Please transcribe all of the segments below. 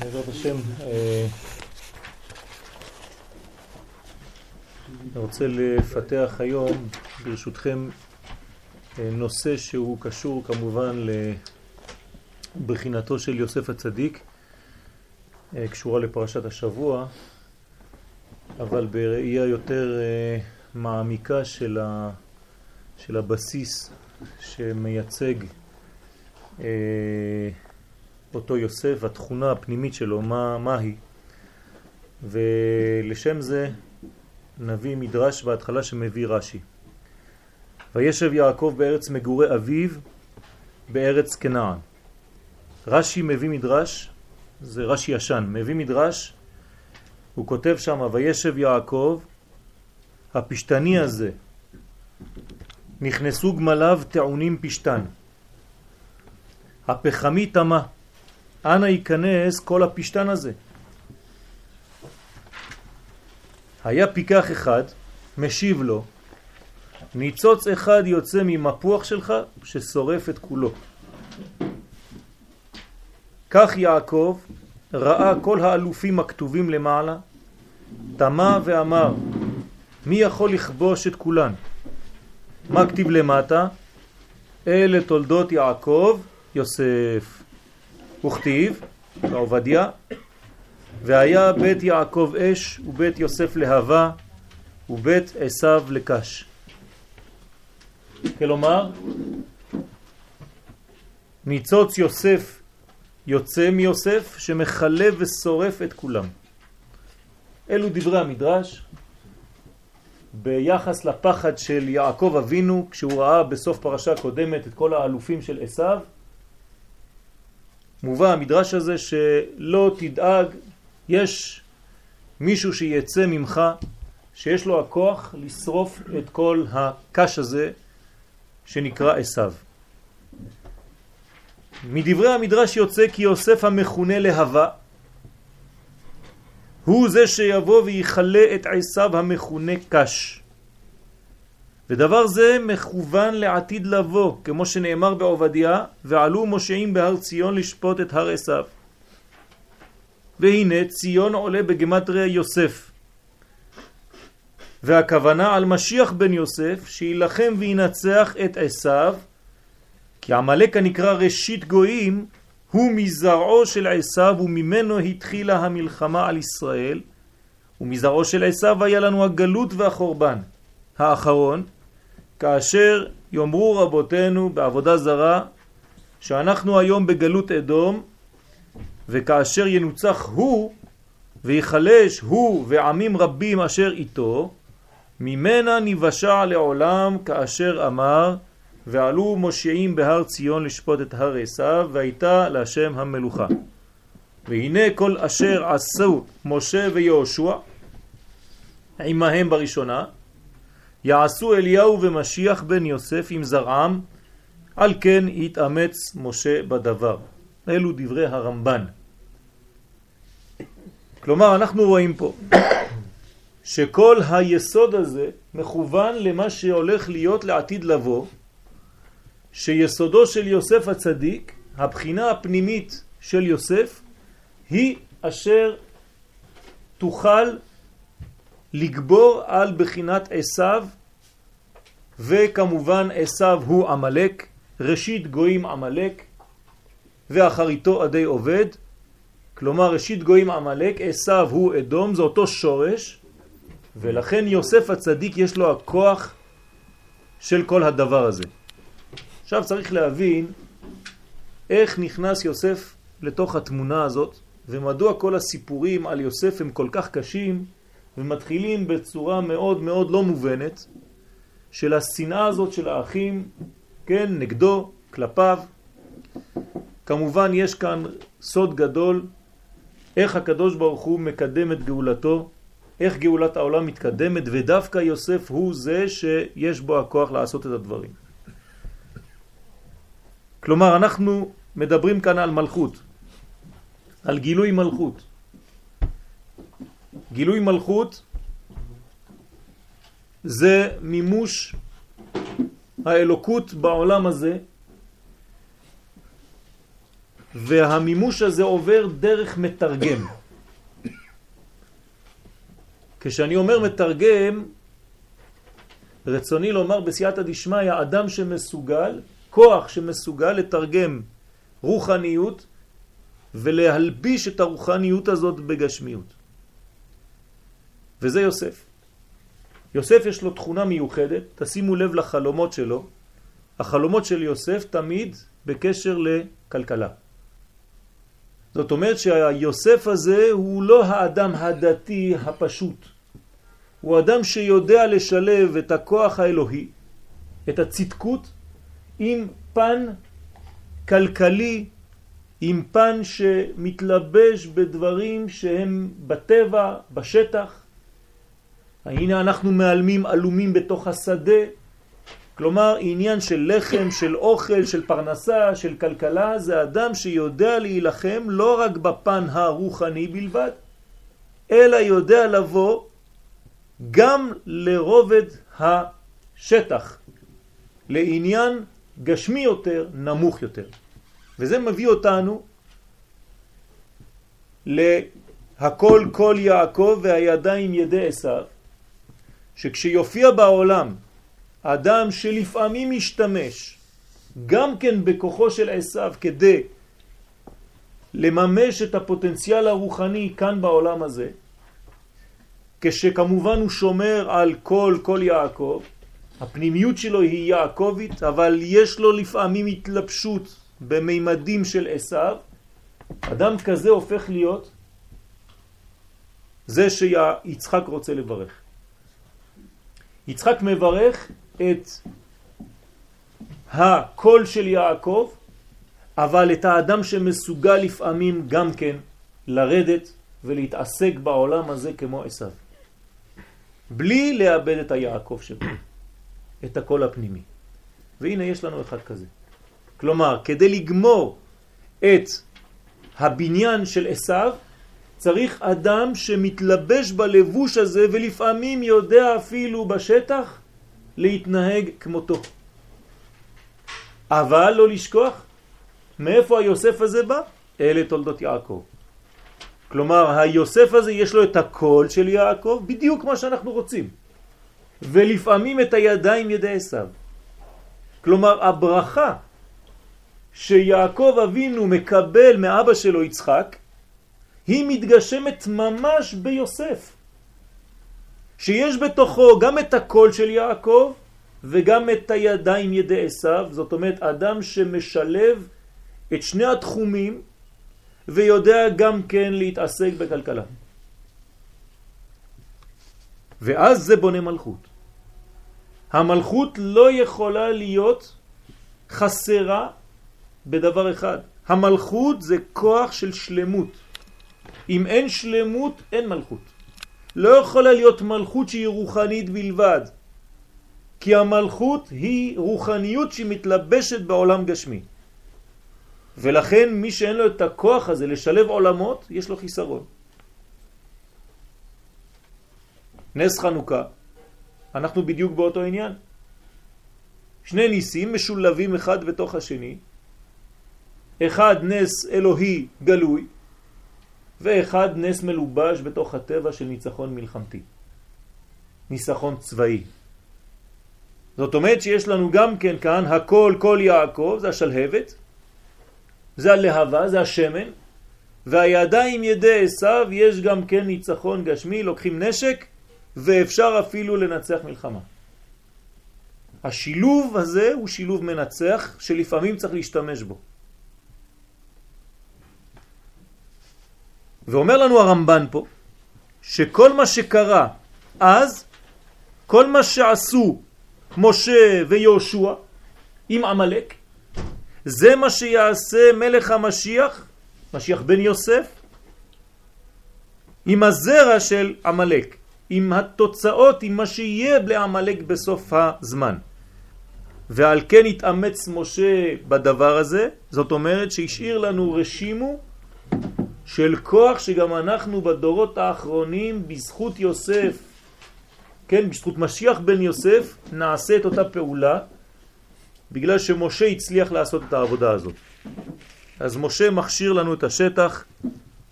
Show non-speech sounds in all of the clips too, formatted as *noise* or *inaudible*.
בעזרת השם, אה, אני רוצה לפתח היום, ברשותכם, אה, נושא שהוא קשור כמובן לבחינתו של יוסף הצדיק, אה, קשורה לפרשת השבוע, אבל בראייה יותר מעמיקה של, ה, של הבסיס שמייצג אותו יוסף, התכונה הפנימית שלו, מה, מה היא. ולשם זה נביא מדרש בהתחלה שמביא רש"י. וישב יעקב בארץ מגורי אביו בארץ כנען. רש"י מביא מדרש, זה רש"י ישן, מביא מדרש, הוא כותב שם וישב יעקב, הפשטני הזה, נכנסו גמליו טעונים פשטן. הפחמי תמה, אנה ייכנס כל הפשטן הזה. היה פיקח אחד, משיב לו, ניצוץ אחד יוצא ממפוח שלך ששורף את כולו. כך יעקב ראה כל האלופים הכתובים למעלה, תמה ואמר, מי יכול לכבוש את כולן? מה כתיב למטה? אלה תולדות יעקב יוסף. וכתיב, בעובדיה, והיה בית יעקב אש ובית יוסף להבה ובית עשיו לקש. כלומר, ניצוץ יוסף יוצא מיוסף שמחלה ושורף את כולם. אלו דברי המדרש ביחס לפחד של יעקב אבינו כשהוא ראה בסוף פרשה קודמת את כל האלופים של עשיו מובא המדרש הזה שלא תדאג, יש מישהו שיצא ממך שיש לו הכוח לשרוף את כל הקש הזה שנקרא עשיו. מדברי המדרש יוצא כי יוסף המכונה להבה הוא זה שיבוא ויחלה את עשיו המכונה קש. ודבר זה מכוון לעתיד לבוא, כמו שנאמר בעובדיה, ועלו מושעים בהר ציון לשפוט את הר עשיו. והנה ציון עולה בגמטריה יוסף. והכוונה על משיח בן יוסף, שילחם וינצח את עשיו, כי עמלק הנקרא ראשית גויים, הוא מזרעו של עשיו וממנו התחילה המלחמה על ישראל, ומזרעו של עשיו היה לנו הגלות והחורבן. האחרון, כאשר יאמרו רבותינו בעבודה זרה שאנחנו היום בגלות אדום וכאשר ינוצח הוא ויחלש הוא ועמים רבים אשר איתו ממנה נבשע לעולם כאשר אמר ועלו מושיעים בהר ציון לשפוט את הר עשיו והייתה להשם המלוכה. והנה כל אשר עשו משה ויהושע עמהם בראשונה יעשו אליהו ומשיח בן יוסף עם זרעם, על כן יתאמץ משה בדבר. אלו דברי הרמב"ן. כלומר, אנחנו רואים פה *coughs* שכל היסוד הזה מכוון למה שהולך להיות לעתיד לבוא, שיסודו של יוסף הצדיק, הבחינה הפנימית של יוסף, היא אשר תוכל לגבור על בחינת עשיו, וכמובן עשיו הוא עמלק, ראשית גויים עמלק, ואחריתו עדי עובד, כלומר ראשית גויים עמלק, עשיו הוא אדום, זה אותו שורש, ולכן יוסף הצדיק יש לו הכוח של כל הדבר הזה. עכשיו צריך להבין איך נכנס יוסף לתוך התמונה הזאת, ומדוע כל הסיפורים על יוסף הם כל כך קשים, ומתחילים בצורה מאוד מאוד לא מובנת של השנאה הזאת של האחים, כן, נגדו, כלפיו. כמובן יש כאן סוד גדול, איך הקדוש ברוך הוא מקדם את גאולתו, איך גאולת העולם מתקדמת, ודווקא יוסף הוא זה שיש בו הכוח לעשות את הדברים. כלומר, אנחנו מדברים כאן על מלכות, על גילוי מלכות. גילוי מלכות זה מימוש האלוקות בעולם הזה והמימוש הזה עובר דרך מתרגם. כשאני אומר מתרגם, רצוני לומר בסייעתא דשמיא, אדם שמסוגל, כוח שמסוגל לתרגם רוחניות ולהלביש את הרוחניות הזאת בגשמיות. וזה יוסף. יוסף יש לו תכונה מיוחדת, תשימו לב לחלומות שלו. החלומות של יוסף תמיד בקשר לכלכלה. זאת אומרת שהיוסף הזה הוא לא האדם הדתי הפשוט. הוא אדם שיודע לשלב את הכוח האלוהי, את הצדקות, עם פן כלכלי, עם פן שמתלבש בדברים שהם בטבע, בשטח. הנה אנחנו מעלמים אלומים בתוך השדה, כלומר עניין של לחם, של אוכל, של פרנסה, של כלכלה, זה אדם שיודע להילחם לא רק בפן הרוחני בלבד, אלא יודע לבוא גם לרובד השטח, לעניין גשמי יותר, נמוך יותר. וזה מביא אותנו להכל כל יעקב והידיים ידי עשיו, שכשיופיע בעולם אדם שלפעמים משתמש גם כן בכוחו של עשיו כדי לממש את הפוטנציאל הרוחני כאן בעולם הזה, כשכמובן הוא שומר על כל כל יעקב, הפנימיות שלו היא יעקבית, אבל יש לו לפעמים התלבשות במימדים של עשיו, אדם כזה הופך להיות זה שיצחק רוצה לברך. יצחק מברך את הקול של יעקב, אבל את האדם שמסוגל לפעמים גם כן לרדת ולהתעסק בעולם הזה כמו עשיו. בלי לאבד את היעקב שבו, את הקול הפנימי. והנה יש לנו אחד כזה. כלומר, כדי לגמור את הבניין של עשיו, צריך אדם שמתלבש בלבוש הזה ולפעמים יודע אפילו בשטח להתנהג כמותו. אבל לא לשכוח, מאיפה היוסף הזה בא? אלה תולדות יעקב. כלומר, היוסף הזה יש לו את הקול של יעקב, בדיוק מה שאנחנו רוצים. ולפעמים את הידיים ידי עשיו. כלומר, הברכה שיעקב אבינו מקבל מאבא שלו יצחק, היא מתגשמת ממש ביוסף. שיש בתוכו גם את הקול של יעקב וגם את הידיים ידי עשיו, זאת אומרת אדם שמשלב את שני התחומים ויודע גם כן להתעסק בכלכלה. ואז זה בונה מלכות. המלכות לא יכולה להיות חסרה בדבר אחד. המלכות זה כוח של שלמות. אם אין שלמות, אין מלכות. לא יכולה להיות מלכות שהיא רוחנית בלבד. כי המלכות היא רוחניות שמתלבשת בעולם גשמי. ולכן מי שאין לו את הכוח הזה לשלב עולמות, יש לו חיסרון. נס חנוכה, אנחנו בדיוק באותו עניין. שני ניסים משולבים אחד בתוך השני, אחד נס אלוהי גלוי, ואחד נס מלובש בתוך הטבע של ניצחון מלחמתי. ניסחון צבאי. זאת אומרת שיש לנו גם כן כאן הכל כל יעקב, זה השלהבת, זה הלהבה, זה השמן, והידיים ידי עשיו יש גם כן ניצחון גשמי, לוקחים נשק ואפשר אפילו לנצח מלחמה. השילוב הזה הוא שילוב מנצח שלפעמים צריך להשתמש בו. ואומר לנו הרמב"ן פה, שכל מה שקרה אז, כל מה שעשו משה ויהושע עם עמלק, זה מה שיעשה מלך המשיח, משיח בן יוסף, עם הזרע של עמלק, עם התוצאות, עם מה שיהיה לעמלק בסוף הזמן. ועל כן התאמץ משה בדבר הזה, זאת אומרת שהשאיר לנו רשימו של כוח שגם אנחנו בדורות האחרונים בזכות יוסף, כן, בזכות משיח בן יוסף, נעשה את אותה פעולה בגלל שמשה הצליח לעשות את העבודה הזאת. אז משה מכשיר לנו את השטח,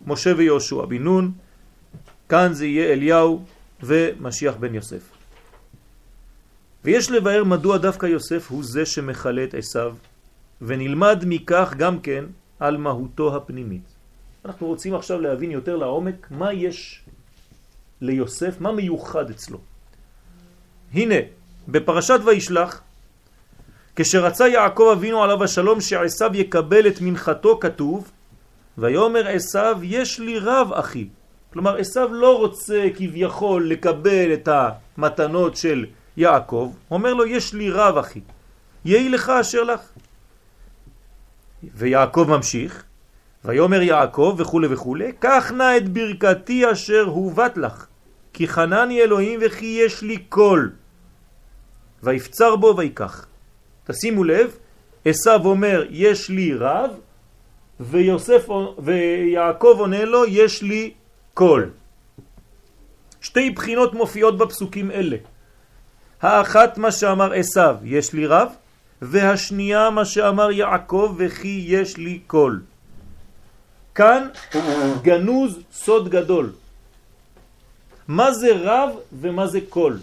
משה ויהושע בן נון, כאן זה יהיה אליהו ומשיח בן יוסף. ויש לבאר מדוע דווקא יוסף הוא זה שמחלה את עשיו, ונלמד מכך גם כן על מהותו הפנימית. אנחנו רוצים עכשיו להבין יותר לעומק מה יש ליוסף, מה מיוחד אצלו. הנה, בפרשת וישלח, כשרצה יעקב אבינו עליו השלום שעשיו יקבל את מנחתו כתוב, ויאמר עשיו יש לי רב אחי. כלומר עשיו לא רוצה כביכול לקבל את המתנות של יעקב, אומר לו יש לי רב אחי, יהי לך אשר לך. ויעקב ממשיך, ויאמר יעקב וכו' וכו', קח נא את ברכתי אשר הובט לך, כי חנני אלוהים וכי יש לי קול. ויפצר בו ויקח. תשימו לב, עשיו אומר יש לי רב, ויוסף ויעקב עונה לו יש לי כל. שתי בחינות מופיעות בפסוקים אלה. האחת מה שאמר עשיו יש לי רב, והשנייה מה שאמר יעקב וכי יש לי כל. כאן גנוז סוד גדול. מה זה רב ומה זה כל?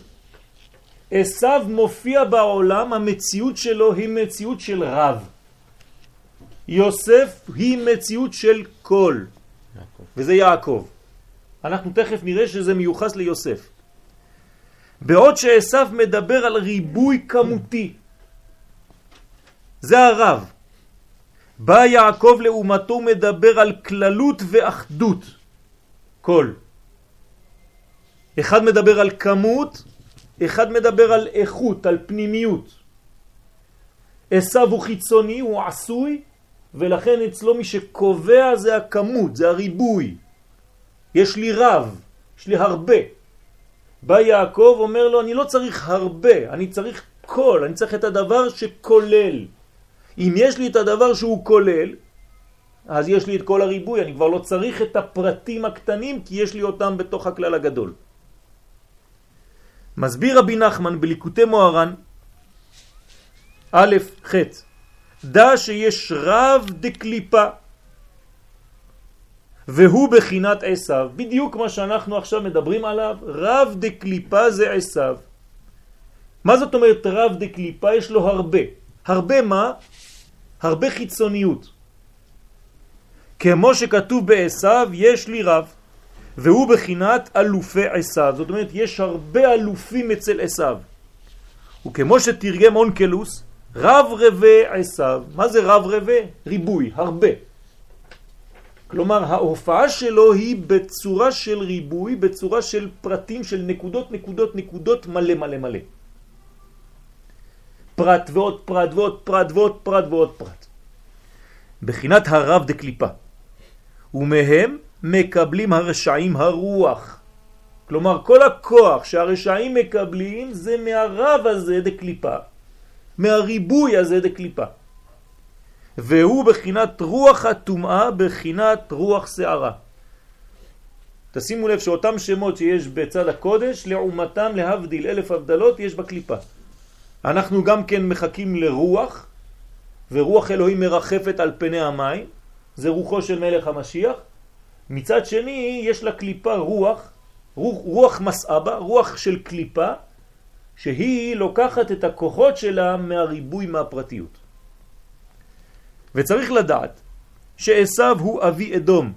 עשיו מופיע בעולם, המציאות שלו היא מציאות של רב. יוסף היא מציאות של קול, וזה יעקב. אנחנו תכף נראה שזה מיוחס ליוסף. בעוד שעשיו מדבר על ריבוי כמותי, זה הרב. בא יעקב לעומתו מדבר על כללות ואחדות. כל. אחד מדבר על כמות, אחד מדבר על איכות, על פנימיות. עשיו הוא חיצוני, הוא עשוי, ולכן אצלו מי שקובע זה הכמות, זה הריבוי. יש לי רב, יש לי הרבה. בא יעקב, אומר לו, אני לא צריך הרבה, אני צריך כל, אני צריך את הדבר שכולל. אם יש לי את הדבר שהוא כולל, אז יש לי את כל הריבוי, אני כבר לא צריך את הפרטים הקטנים, כי יש לי אותם בתוך הכלל הגדול. מסביר רבי נחמן בליקוטי מוהר"ן, א', ח', דע שיש רב דקליפה, והוא בחינת עשיו, בדיוק מה שאנחנו עכשיו מדברים עליו, רב דקליפה זה עשיו. מה זאת אומרת רב דקליפה? יש לו הרבה. הרבה מה? הרבה חיצוניות. כמו שכתוב בעשיו, יש לי רב. והוא בחינת אלופי עשיו, זאת אומרת יש הרבה אלופים אצל עשיו. וכמו שתרגם אונקלוס, רב רבה עשיו, מה זה רב רבה? ריבוי, הרבה. כלומר ההופעה שלו היא בצורה של ריבוי, בצורה של פרטים של נקודות נקודות נקודות מלא מלא מלא. פרט ועוד פרט ועוד פרט ועוד פרט ועוד פרט. בחינת הרב דקליפה. ומהם מקבלים הרשעים הרוח. כלומר, כל הכוח שהרשעים מקבלים זה מהרב הזה דקליפה, מהריבוי הזה דקליפה. והוא בחינת רוח הטומאה, בחינת רוח שערה. תשימו לב שאותם שמות שיש בצד הקודש, לעומתם להבדיל אלף הבדלות, יש בקליפה. אנחנו גם כן מחכים לרוח, ורוח אלוהים מרחפת על פני המים, זה רוחו של מלך המשיח, מצד שני יש לה קליפה רוח, רוח, רוח מסעבה, רוח של קליפה, שהיא לוקחת את הכוחות שלה מהריבוי מהפרטיות. וצריך לדעת שעשיו הוא אבי אדום,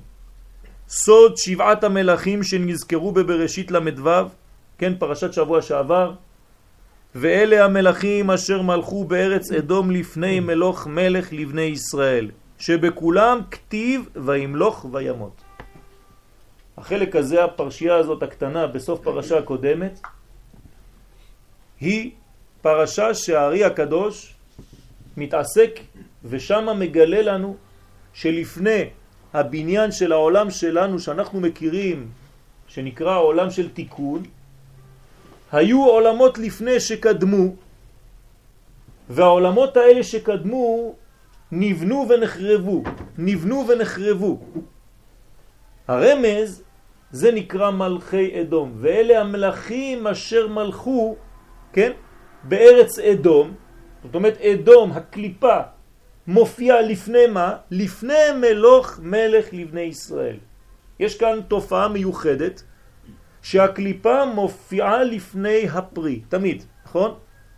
סוד שבעת המלאכים שנזכרו בבראשית למדו, כן, פרשת שבוע שעבר, ואלה המלאכים אשר מלכו בארץ אדום לפני מלוך מלך לבני ישראל, שבכולם כתיב וימלוך וימות. החלק הזה, הפרשייה הזאת הקטנה בסוף פרשה הקודמת, היא פרשה שהארי הקדוש מתעסק ושם מגלה לנו שלפני הבניין של העולם שלנו שאנחנו מכירים, שנקרא העולם של תיקון, היו עולמות לפני שקדמו, והעולמות האלה שקדמו נבנו ונחרבו, נבנו ונחרבו. הרמז זה נקרא מלכי אדום, ואלה המלכים אשר מלכו, כן, בארץ אדום, זאת אומרת אדום, הקליפה, מופיע לפני מה? לפני מלוך מלך לבני ישראל. יש כאן תופעה מיוחדת שהקליפה מופיעה לפני הפרי, תמיד, נכון?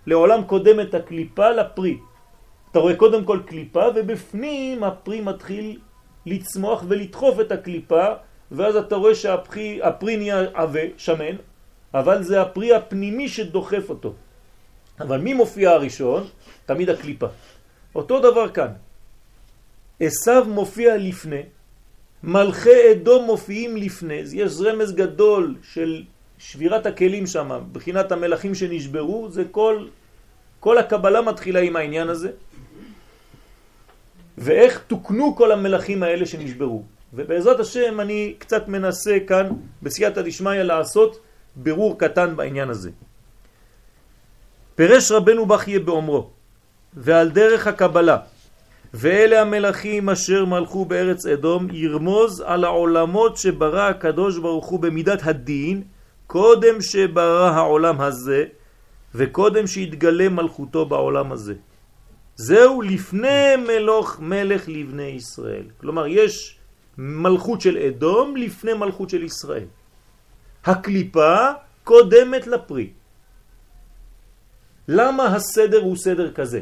לעולם קודמת הקליפה לפרי. אתה רואה קודם כל קליפה ובפנים הפרי מתחיל לצמוח ולדחוף את הקליפה ואז אתה רואה שהפרי נהיה עווה, שמן, אבל זה הפרי הפנימי שדוחף אותו. אבל מי מופיע הראשון? תמיד הקליפה. אותו דבר כאן. עשיו מופיע לפני, מלכי אדום מופיעים לפני, יש רמז גדול של שבירת הכלים שם, בחינת המלכים שנשברו, זה כל, כל הקבלה מתחילה עם העניין הזה. ואיך תוקנו כל המלכים האלה שנשברו. ובעזרת השם אני קצת מנסה כאן בסייעתא דשמיא לעשות ברור קטן בעניין הזה. פרש רבנו בחייה באומרו, ועל דרך הקבלה, ואלה המלכים אשר מלכו בארץ אדום, ירמוז על העולמות שברא הקדוש ברוך הוא במידת הדין, קודם שברא העולם הזה, וקודם שיתגלה מלכותו בעולם הזה. זהו לפני מלוך מלך לבני ישראל. כלומר, יש מלכות של אדום לפני מלכות של ישראל. הקליפה קודמת לפרי. למה הסדר הוא סדר כזה?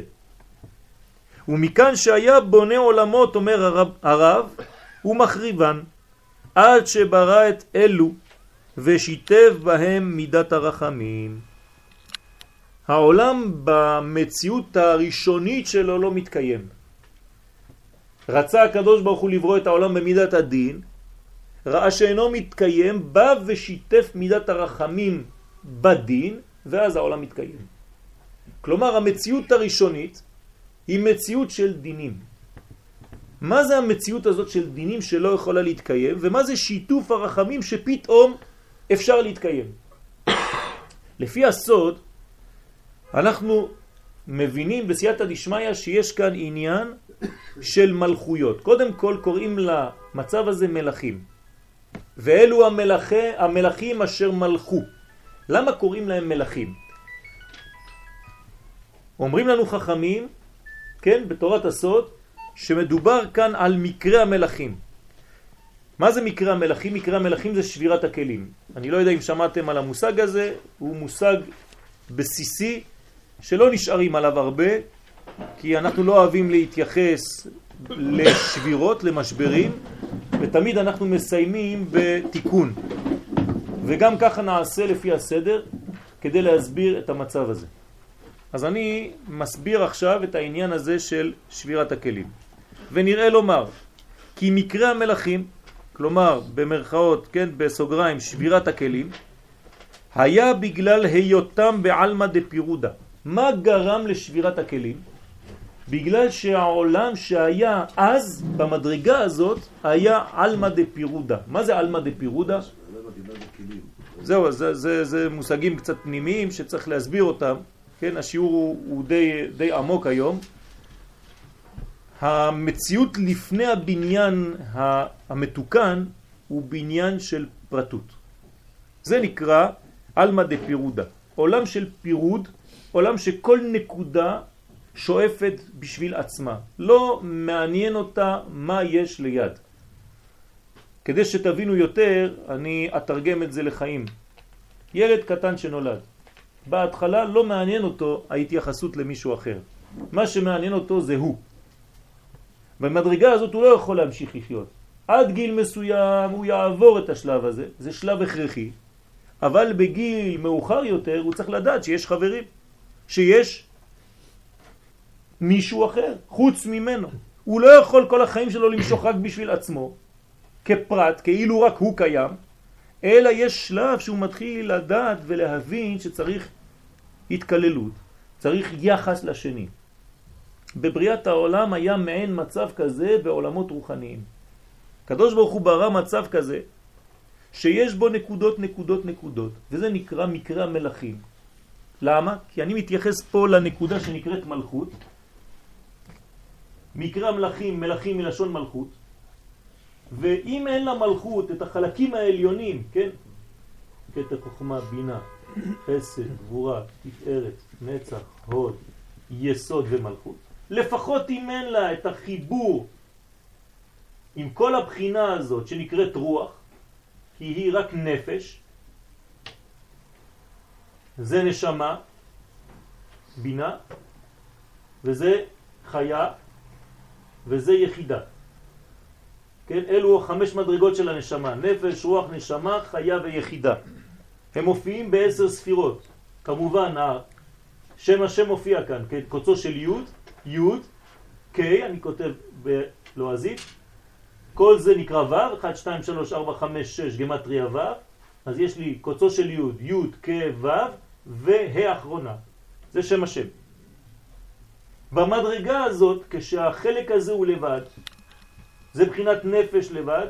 ומכאן שהיה בונה עולמות, אומר הרב, הרב הוא מחריבן, עד שברא את אלו ושיתף בהם מידת הרחמים. העולם במציאות הראשונית שלו לא מתקיים. רצה הקדוש ברוך הוא לברוא את העולם במידת הדין, ראה שאינו מתקיים, בא ושיתף מידת הרחמים בדין, ואז העולם מתקיים. כלומר, המציאות הראשונית היא מציאות של דינים. מה זה המציאות הזאת של דינים שלא יכולה להתקיים, ומה זה שיתוף הרחמים שפתאום אפשר להתקיים? לפי הסוד, אנחנו מבינים בסייעתא דשמיא שיש כאן עניין של מלכויות. קודם כל קוראים למצב הזה מלכים. ואלו המלכי, המלכים אשר מלכו. למה קוראים להם מלכים? אומרים לנו חכמים, כן, בתורת הסוד, שמדובר כאן על מקרה המלכים. מה זה מקרה המלכים? מקרה המלכים זה שבירת הכלים. אני לא יודע אם שמעתם על המושג הזה, הוא מושג בסיסי שלא נשארים עליו הרבה, כי אנחנו לא אוהבים להתייחס לשבירות, למשברים, ותמיד אנחנו מסיימים בתיקון. וגם ככה נעשה לפי הסדר כדי להסביר את המצב הזה. אז אני מסביר עכשיו את העניין הזה של שבירת הכלים. ונראה לומר, כי מקרה המלכים, כלומר במרכאות, כן, בסוגריים, שבירת הכלים, היה בגלל היותם בעלמא דפירודה. מה גרם לשבירת הכלים? בגלל שהעולם שהיה אז, במדרגה הזאת, היה אלמא דפירודה. מה זה אלמא דפירודה? זהו, זה, זה, זה מושגים קצת פנימיים שצריך להסביר אותם. כן, השיעור הוא, הוא די, די עמוק היום. המציאות לפני הבניין המתוקן הוא בניין של פרטות. זה נקרא אלמא דפירודה. עולם של פירוד, עולם שכל נקודה שואפת בשביל עצמה. לא מעניין אותה מה יש ליד. כדי שתבינו יותר, אני אתרגם את זה לחיים. ילד קטן שנולד. בהתחלה לא מעניין אותו ההתייחסות למישהו אחר. מה שמעניין אותו זה הוא. במדרגה הזאת הוא לא יכול להמשיך לחיות. עד גיל מסוים הוא יעבור את השלב הזה, זה שלב הכרחי, אבל בגיל מאוחר יותר הוא צריך לדעת שיש חברים, שיש מישהו אחר, חוץ ממנו. הוא לא יכול כל החיים שלו למשוך רק בשביל עצמו, כפרט, כאילו רק הוא קיים, אלא יש שלב שהוא מתחיל לדעת ולהבין שצריך התקללות, צריך יחס לשני. בבריאת העולם היה מעין מצב כזה בעולמות רוחניים. קדוש ברוך הוא ברא מצב כזה שיש בו נקודות נקודות נקודות, וזה נקרא מקרה המלכים. למה? כי אני מתייחס פה לנקודה שנקראת מלכות. מקרה המלכים, מלכים מלשון מלכות, ואם אין למלכות את החלקים העליונים, כן? קטע חוכמה, בינה, חסד, גבורה, תפארת, נצח, הוד, יסוד ומלכות, לפחות אם אין לה את החיבור עם כל הבחינה הזאת שנקראת רוח, כי היא רק נפש, זה נשמה, בינה, וזה חיה, וזה יחידה. כן, אלו חמש מדרגות של הנשמה, נפש, רוח, נשמה, חיה ויחידה. הם מופיעים בעשר ספירות. כמובן, שם השם מופיע כאן, כן, קוצו של י', י', ק', אני כותב בלועזית, כל זה נקרא ו', 1, 2, 3, 4, 5, 6, גמטריה ו', אז יש לי קוצו של י', י', ק', ו', וה' אחרונה. זה שם השם. במדרגה הזאת, כשהחלק הזה הוא לבד, זה בחינת נפש לבד,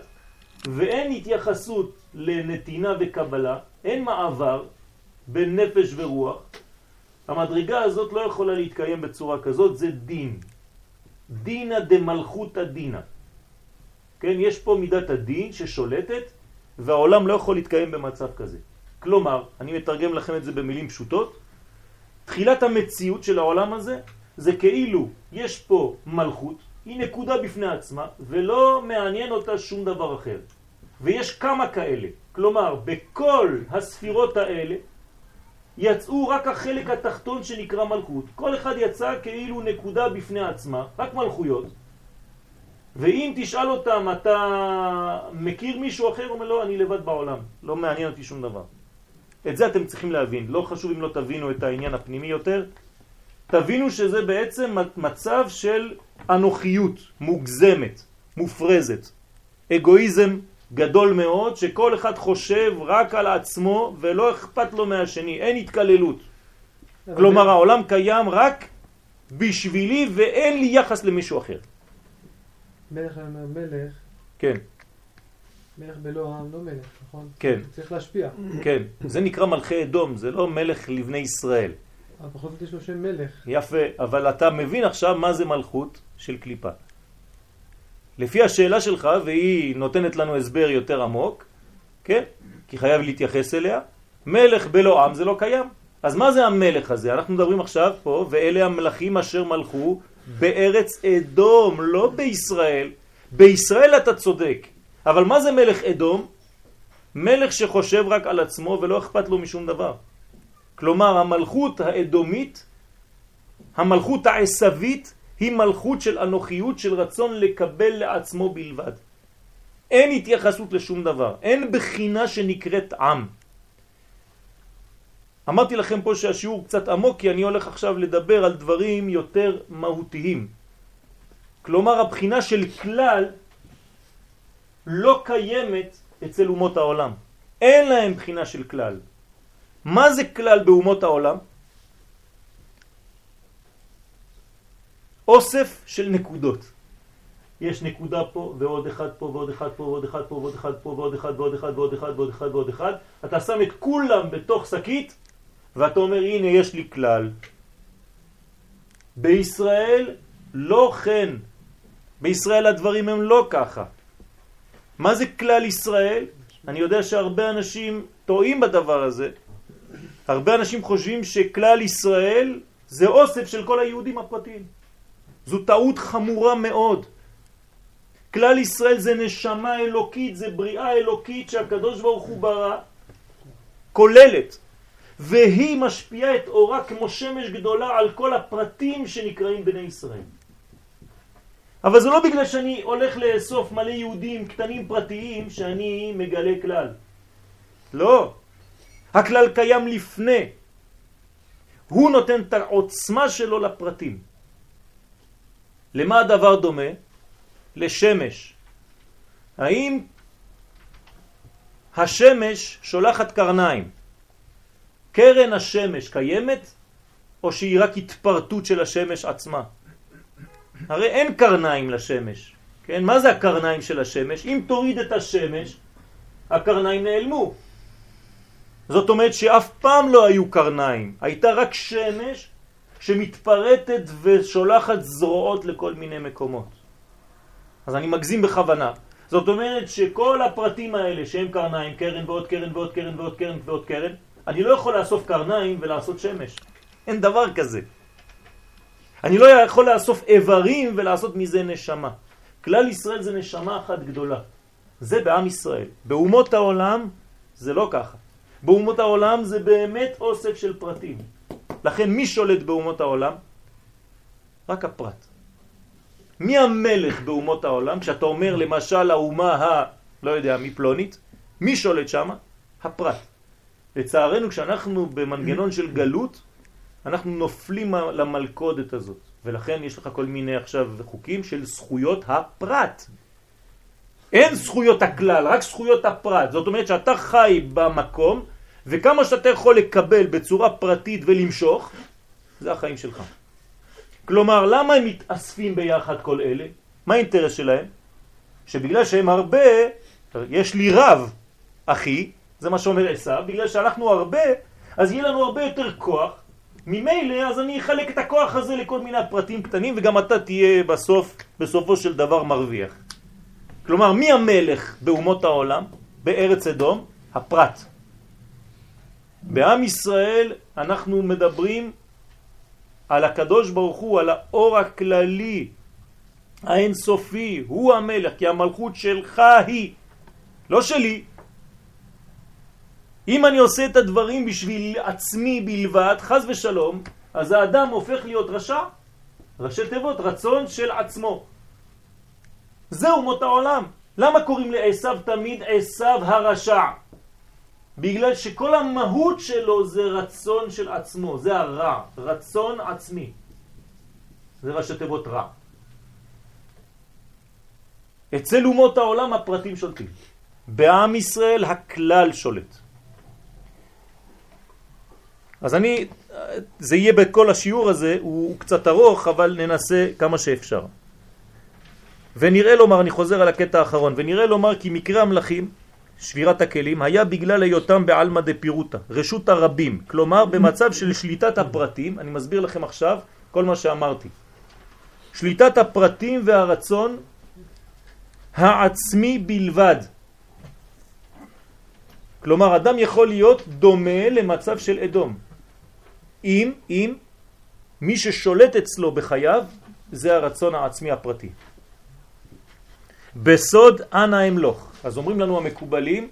ואין התייחסות לנתינה וקבלה, אין מעבר בין נפש ורוח, המדרגה הזאת לא יכולה להתקיים בצורה כזאת, זה דין. דינה דמלכותא דינה. כן, יש פה מידת הדין ששולטת, והעולם לא יכול להתקיים במצב כזה. כלומר, אני מתרגם לכם את זה במילים פשוטות, תחילת המציאות של העולם הזה זה כאילו יש פה מלכות, היא נקודה בפני עצמה, ולא מעניין אותה שום דבר אחר. ויש כמה כאלה. כלומר, בכל הספירות האלה יצאו רק החלק התחתון שנקרא מלכות. כל אחד יצא כאילו נקודה בפני עצמה, רק מלכויות. ואם תשאל אותם, אתה מכיר מישהו אחר? הוא אומר, לא, אני לבד בעולם, לא מעניין אותי שום דבר. את זה אתם צריכים להבין, לא חשוב אם לא תבינו את העניין הפנימי יותר, תבינו שזה בעצם מצב של אנוכיות מוגזמת, מופרזת, אגואיזם גדול מאוד, שכל אחד חושב רק על עצמו ולא אכפת לו מהשני, אין התקללות. כלומר העולם קיים רק בשבילי ואין לי יחס למישהו אחר. מלך אומר מלך. כן. מלך בלא העם לא מלך, נכון? כן. צריך להשפיע. כן. זה נקרא מלכי אדום, זה לא מלך לבני ישראל. אבל בכל זאת יש לו שם מלך. יפה, אבל אתה מבין עכשיו מה זה מלכות של קליפה. לפי השאלה שלך, והיא נותנת לנו הסבר יותר עמוק, כן? כי חייב להתייחס אליה, מלך בלא עם זה לא קיים. אז מה זה המלך הזה? אנחנו מדברים עכשיו פה, ואלה המלכים אשר מלכו בארץ אדום, לא בישראל. בישראל אתה צודק, אבל מה זה מלך אדום? מלך שחושב רק על עצמו ולא אכפת לו משום דבר. כלומר, המלכות האדומית, המלכות העשבית, היא מלכות של אנוכיות, של רצון לקבל לעצמו בלבד. אין התייחסות לשום דבר, אין בחינה שנקראת עם. אמרתי לכם פה שהשיעור קצת עמוק, כי אני הולך עכשיו לדבר על דברים יותר מהותיים. כלומר, הבחינה של כלל לא קיימת אצל אומות העולם. אין להם בחינה של כלל. מה זה כלל באומות העולם? אוסף של נקודות. יש נקודה פה ועוד אחד פה ועוד אחד פה ועוד אחד פה ועוד אחד פה ועוד אחד ועוד אחד ועוד אחד ועוד אחד ועוד אחד אתה שם את כולם בתוך שקית ואתה אומר הנה יש לי כלל. בישראל לא כן. בישראל הדברים הם לא ככה. מה זה כלל ישראל? אני יודע שהרבה אנשים טועים בדבר הזה. הרבה אנשים חושבים שכלל ישראל זה אוסף של כל היהודים הפרטיים. זו טעות חמורה מאוד. כלל ישראל זה נשמה אלוקית, זה בריאה אלוקית שהקדוש ברוך הוא ברא, כוללת, והיא משפיעה את אורה כמו שמש גדולה על כל הפרטים שנקראים בני ישראל. אבל זה לא בגלל שאני הולך לאסוף מלא יהודים קטנים פרטיים שאני מגלה כלל. לא. הכלל קיים לפני. הוא נותן את העוצמה שלו לפרטים. למה הדבר דומה? לשמש. האם השמש שולחת קרניים? קרן השמש קיימת או שהיא רק התפרטות של השמש עצמה? הרי אין קרניים לשמש. כן? מה זה הקרניים של השמש? אם תוריד את השמש, הקרניים נעלמו. זאת אומרת שאף פעם לא היו קרניים, הייתה רק שמש שמתפרטת ושולחת זרועות לכל מיני מקומות. אז אני מגזים בכוונה. זאת אומרת שכל הפרטים האלה שהם קרניים, קרן ועוד קרן ועוד קרן ועוד קרן ועוד קרן, אני לא יכול לאסוף קרניים ולעשות שמש. אין דבר כזה. אני לא יכול לאסוף איברים ולעשות מזה נשמה. כלל ישראל זה נשמה אחת גדולה. זה בעם ישראל. באומות העולם זה לא ככה. באומות העולם זה באמת אוסף של פרטים. לכן מי שולט באומות העולם? רק הפרט. מי המלך באומות העולם? כשאתה אומר למשל האומה ה... לא יודע, מפלונית, מי שולט שם? הפרט. לצערנו כשאנחנו במנגנון של גלות, אנחנו נופלים למלכודת הזאת. ולכן יש לך כל מיני עכשיו חוקים של זכויות הפרט. אין זכויות הכלל, רק זכויות הפרט. זאת אומרת שאתה חי במקום, וכמה שאתה יכול לקבל בצורה פרטית ולמשוך, זה החיים שלך. כלומר, למה הם מתאספים ביחד כל אלה? מה האינטרס שלהם? שבגלל שהם הרבה, יש לי רב, אחי, זה מה שאומר עשיו, בגלל שאנחנו הרבה, אז יהיה לנו הרבה יותר כוח, ממילא אז אני אחלק את הכוח הזה לכל מיני פרטים קטנים וגם אתה תהיה בסוף, בסופו של דבר מרוויח. כלומר, מי המלך באומות העולם? בארץ אדום? הפרט. בעם ישראל אנחנו מדברים על הקדוש ברוך הוא, על האור הכללי, האינסופי, הוא המלך, כי המלכות שלך היא, לא שלי. אם אני עושה את הדברים בשביל עצמי בלבד, חז ושלום, אז האדם הופך להיות רשע, ראשי תיבות, רצון של עצמו. זה אומות העולם. למה קוראים לעשו תמיד עשו הרשע? בגלל שכל המהות שלו זה רצון של עצמו, זה הרע, רצון עצמי. זה ראשי תיבות רע. אצל אומות העולם הפרטים שולטים. בעם ישראל הכלל שולט. אז אני, זה יהיה בכל השיעור הזה, הוא, קצת ארוך, אבל ננסה כמה שאפשר. ונראה לומר, אני חוזר על הקטע האחרון, ונראה לומר כי מקרה המלאכים, שבירת הכלים, היה בגלל היותם בעלמא דפירוטה, רשות הרבים, כלומר במצב של שליטת הפרטים, אני מסביר לכם עכשיו כל מה שאמרתי. שליטת הפרטים והרצון העצמי בלבד. כלומר, אדם יכול להיות דומה למצב של אדום. אם, אם, מי ששולט אצלו בחייו זה הרצון העצמי הפרטי. בסוד אנא אמלוך. אז אומרים לנו המקובלים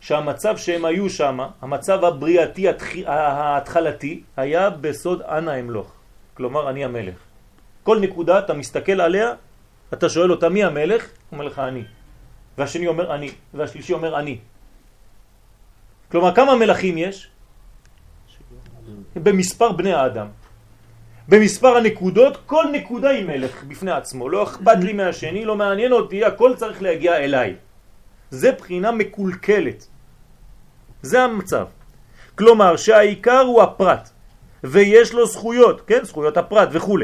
שהמצב שהם היו שם, המצב הבריאתי ההתחלתי, היה בסוד אנא אמלוך. כלומר, אני המלך. כל נקודה, אתה מסתכל עליה, אתה שואל אותה מי המלך? הוא אומר לך אני. והשני אומר אני, והשלישי אומר אני. כלומר, כמה מלכים יש? במספר בני האדם. במספר הנקודות, כל נקודה היא מלך בפני עצמו. לא אכפת לי מהשני, לא מעניין אותי, הכל צריך להגיע אליי. זה בחינה מקולקלת. זה המצב. כלומר שהעיקר הוא הפרט, ויש לו זכויות, כן, זכויות הפרט וכו'.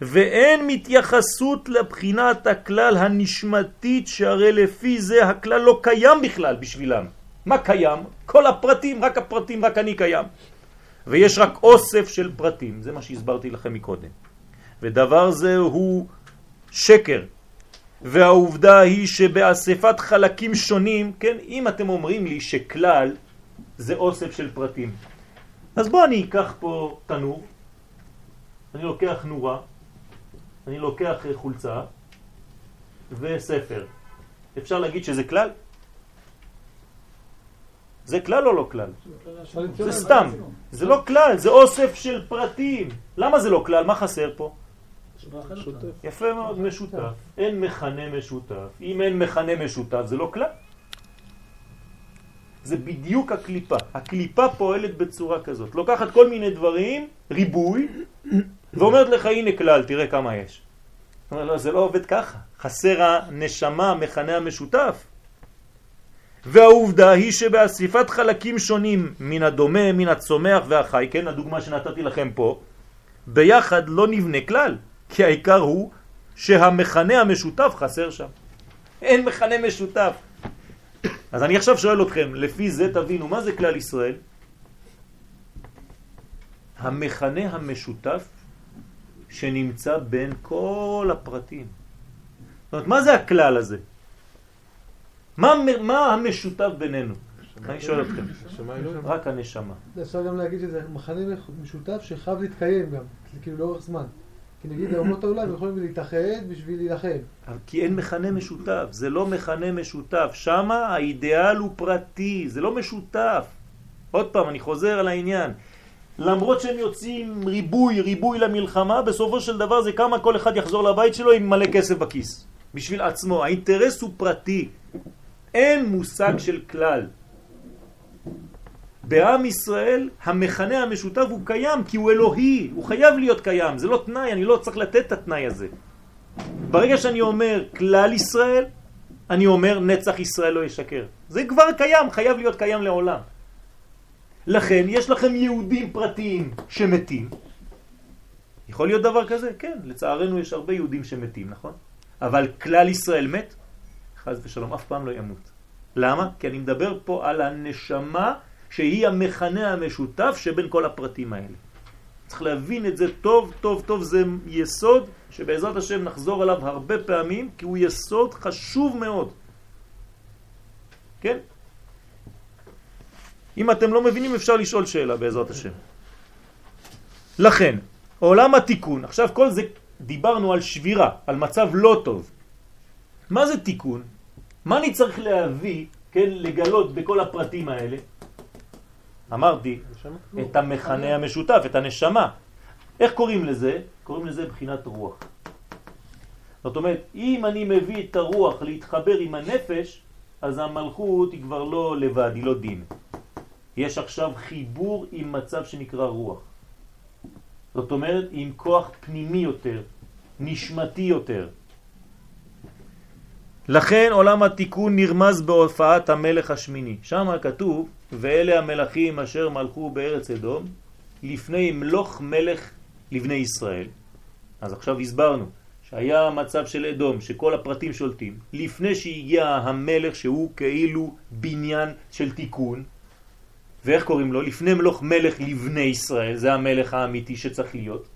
ואין מתייחסות לבחינת הכלל הנשמתית שהרי לפי זה הכלל לא קיים בכלל בשבילם. מה קיים? כל הפרטים, רק הפרטים, רק אני קיים. ויש רק אוסף של פרטים, זה מה שהסברתי לכם מקודם. ודבר זה הוא שקר. והעובדה היא שבאספת חלקים שונים, כן, אם אתם אומרים לי שכלל זה אוסף של פרטים, אז בוא אני אקח פה תנור, אני לוקח נורה, אני לוקח חולצה וספר. אפשר להגיד שזה כלל? זה כלל או לא כלל? זה סתם, זה לא כלל, זה אוסף של פרטים. למה זה לא כלל? מה חסר פה? יפה מאוד, משותף. אין מכנה משותף. אם אין מכנה משותף זה לא כלל. זה בדיוק הקליפה. הקליפה פועלת בצורה כזאת. לוקחת כל מיני דברים, ריבוי, ואומרת לך הנה כלל, תראה כמה יש. לא, זה לא עובד ככה. חסר הנשמה, המכנה המשותף. והעובדה היא שבאסיפת חלקים שונים מן הדומה, מן הצומח והחי, כן, הדוגמה שנתתי לכם פה, ביחד לא נבנה כלל, כי העיקר הוא שהמכנה המשותף חסר שם. אין מכנה משותף. אז אני עכשיו שואל אתכם, לפי זה תבינו, מה זה כלל ישראל? המכנה המשותף שנמצא בין כל הפרטים. זאת אומרת, מה זה הכלל הזה? מה, מה המשותף בינינו? אני שואל אתכם. רק הנשמה. אפשר גם להגיד שזה מחנה משותף שחייב להתקיים גם, כאילו לאורך זמן. כי נגיד אומות העולם יכולים להתאחד בשביל להילחם. כי אין מכנה משותף, זה לא מכנה משותף. שמה האידיאל הוא פרטי, זה לא משותף. עוד פעם, אני חוזר על העניין. למרות שהם יוצאים ריבוי, ריבוי למלחמה, בסופו של דבר זה כמה כל אחד יחזור לבית שלו עם מלא כסף בכיס. בשביל עצמו. האינטרס הוא פרטי. אין מושג של כלל. בעם ישראל המכנה המשותף הוא קיים כי הוא אלוהי, הוא חייב להיות קיים, זה לא תנאי, אני לא צריך לתת את התנאי הזה. ברגע שאני אומר כלל ישראל, אני אומר נצח ישראל לא ישקר. זה כבר קיים, חייב להיות קיים לעולם. לכן יש לכם יהודים פרטיים שמתים. יכול להיות דבר כזה? כן, לצערנו יש הרבה יהודים שמתים, נכון? אבל כלל ישראל מת? חז ושלום, אף פעם לא ימות. למה? כי אני מדבר פה על הנשמה שהיא המכנה המשותף שבין כל הפרטים האלה. צריך להבין את זה טוב, טוב, טוב, זה יסוד שבעזרת השם נחזור עליו הרבה פעמים, כי הוא יסוד חשוב מאוד. כן? אם אתם לא מבינים אפשר לשאול שאלה בעזרת השם. לכן, עולם התיקון, עכשיו כל זה דיברנו על שבירה, על מצב לא טוב. מה זה תיקון? מה אני צריך להביא, כן, לגלות בכל הפרטים האלה? אמרתי, את המכנה המשותף, את הנשמה. איך קוראים לזה? קוראים לזה בחינת רוח. זאת אומרת, אם אני מביא את הרוח להתחבר עם הנפש, אז המלכות היא כבר לא לבד, היא לא דין. יש עכשיו חיבור עם מצב שנקרא רוח. זאת אומרת, עם כוח פנימי יותר, נשמתי יותר. לכן עולם התיקון נרמז בהופעת המלך השמיני. שם כתוב, ואלה המלכים אשר מלכו בארץ אדום, לפני מלוך מלך לבני ישראל. אז עכשיו הסברנו שהיה מצב של אדום, שכל הפרטים שולטים, לפני שהגיע המלך שהוא כאילו בניין של תיקון, ואיך קוראים לו? לפני מלוך מלך לבני ישראל, זה המלך האמיתי שצריך להיות.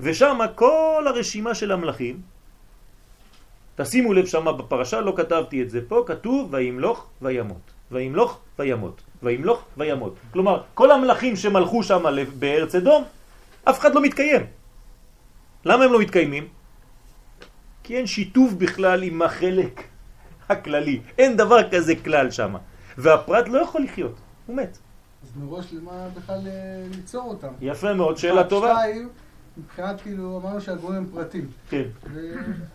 ושם כל הרשימה של המלכים, תשימו לב שמה בפרשה, לא כתבתי את זה פה, כתוב וימלוך וימות, וימלוך וימות, וימלוך וימות. כלומר, כל המלכים שמלכו שם בארץ אדום, אף אחד לא מתקיים. למה הם לא מתקיימים? כי אין שיתוף בכלל עם החלק הכללי. אין דבר כזה כלל שם. והפרט לא יכול לחיות. הוא מת. אז מראש למה בכלל אה, ליצור אותם? יפה מאוד, שאלה טובה. שתיים, מבחינת כאילו, אמרנו שהגבוהים הם פרטים. כן. ואני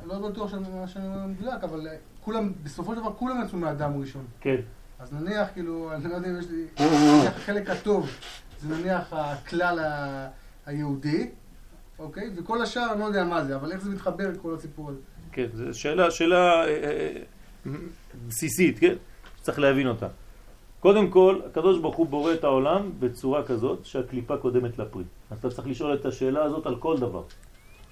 לא בטוח שמה שאני אומר מדויק, אבל אה, כולם, בסופו של דבר כולם יצאו מהאדם ראשון. כן. אז נניח, כאילו, אני לא יודע אם יש לי, נניח החלק הטוב, זה נניח הכלל ה- היהודי, אוקיי? וכל השאר, אני לא יודע מה זה, אבל איך זה מתחבר כל הסיפור הזה? כן, זו שאלה, שאלה אה, אה, בסיסית, כן? צריך להבין אותה. קודם כל, הקדוש ברוך הוא בורא את העולם בצורה כזאת שהקליפה קודמת לפרי. אז אתה צריך לשאול את השאלה הזאת על כל דבר.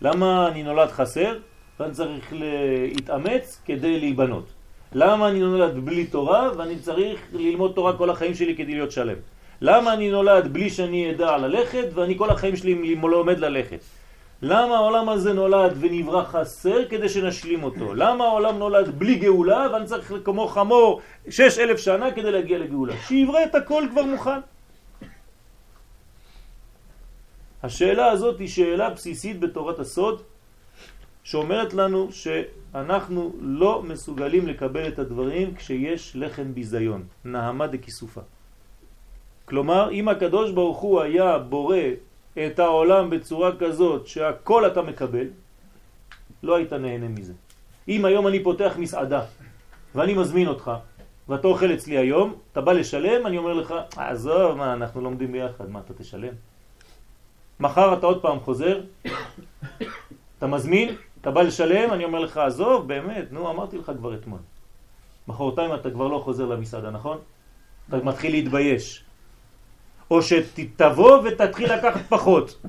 למה אני נולד חסר ואני צריך להתאמץ כדי להיבנות? למה אני נולד בלי תורה ואני צריך ללמוד תורה כל החיים שלי כדי להיות שלם? למה אני נולד בלי שאני אדע ללכת ואני כל החיים שלי עומד ללכת? למה העולם הזה נולד ונברא חסר כדי שנשלים אותו? למה העולם נולד בלי גאולה ואני צריך כמו חמור שש אלף שנה כדי להגיע לגאולה? שיברא את הכל כבר מוכן. השאלה הזאת היא שאלה בסיסית בתורת הסוד שאומרת לנו שאנחנו לא מסוגלים לקבל את הדברים כשיש לחם ביזיון, נהמה דכיסופה. כלומר, אם הקדוש ברוך הוא היה בורא את העולם בצורה כזאת שהכל אתה מקבל, לא היית נהנה מזה. אם היום אני פותח מסעדה ואני מזמין אותך ואתה אוכל אצלי היום, אתה בא לשלם, אני אומר לך, עזוב, מה, אנחנו לומדים ביחד, מה, אתה תשלם? מחר אתה עוד פעם חוזר, אתה מזמין, אתה בא לשלם, אני אומר לך, עזוב, באמת, נו, אמרתי לך כבר אתמול. מחרתיים אתה כבר לא חוזר למסעדה, נכון? אתה מתחיל להתבייש. או שתבוא ותתחיל לקחת פחות.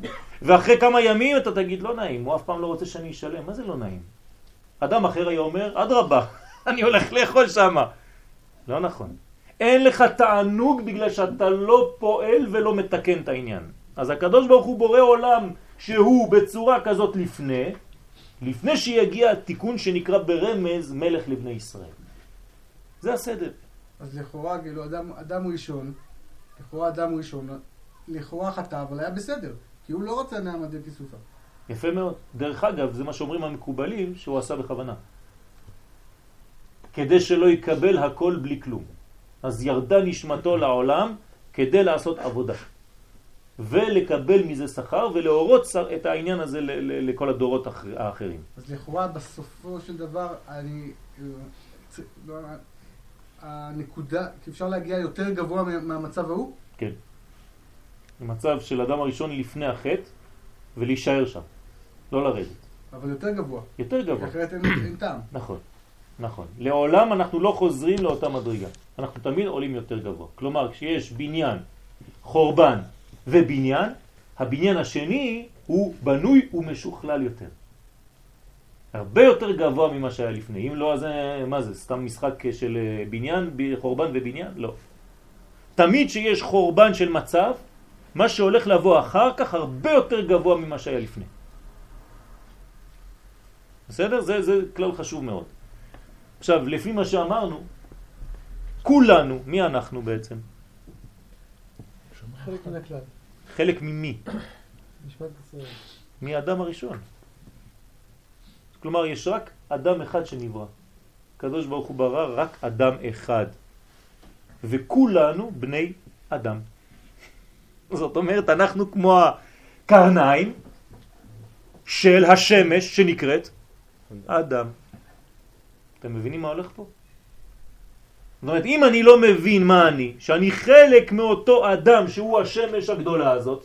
ואחרי כמה ימים אתה תגיד, לא נעים, הוא אף פעם לא רוצה שאני אשלם. מה זה לא נעים? אדם אחר היה אומר, אדרבה, *laughs* אני הולך לאכול שמה. לא נכון. אין לך תענוג בגלל שאתה לא פועל ולא מתקן את העניין. אז הקדוש ברוך הוא בורא עולם שהוא בצורה כזאת לפני, לפני שיגיע התיקון שנקרא ברמז מלך לבני ישראל. זה הסדר. אז לכאורה, כאילו, אדם, אדם ראשון, לכאורה אדם ראשון, לכאורה חטא, אבל היה בסדר, כי הוא לא רצה נעמה דה כיסופה. יפה מאוד. דרך אגב, זה מה שאומרים המקובלים שהוא עשה בכוונה. כדי שלא יקבל הכל בלי כלום. אז ירדה נשמתו לעולם כדי לעשות עבודה. ולקבל מזה שכר ולהורות את העניין הזה לכל הדורות האחרים. אז לכאורה בסופו של דבר, אני... לא, הנקודה, כי אפשר להגיע יותר גבוה מהמצב ההוא? כן. המצב של אדם הראשון לפני החטא ולהישאר שם, לא לרדת. אבל יותר גבוה. יותר גבוה. אחרת אין, אין טעם. *clears throat* נכון, נכון. לעולם אנחנו לא חוזרים לאותה מדרגה. אנחנו תמיד עולים יותר גבוה. כלומר, כשיש בניין, חורבן ובניין, הבניין השני הוא בנוי ומשוכלל יותר. הרבה יותר גבוה ממה שהיה לפני. אם לא, אז מה זה? סתם משחק של אה, בניין, חורבן ובניין? לא. תמיד שיש חורבן של מצב, מה שהולך לבוא אחר כך הרבה יותר גבוה ממה שהיה לפני. בסדר? זה, זה כלל חשוב מאוד. עכשיו, לפי מה שאמרנו, כולנו, מי אנחנו בעצם? חלק מן הכלל. חלק ממי? משפט ישראל. מאדם הראשון. כלומר, יש רק אדם אחד שנברא. הקדוש ברוך הוא ברא רק אדם אחד. וכולנו בני אדם. *laughs* זאת אומרת, אנחנו כמו הקרניים של השמש שנקראת אדם. אתם מבינים מה הולך פה? זאת אומרת, אם אני לא מבין מה אני, שאני חלק מאותו אדם שהוא השמש הגדולה הזאת,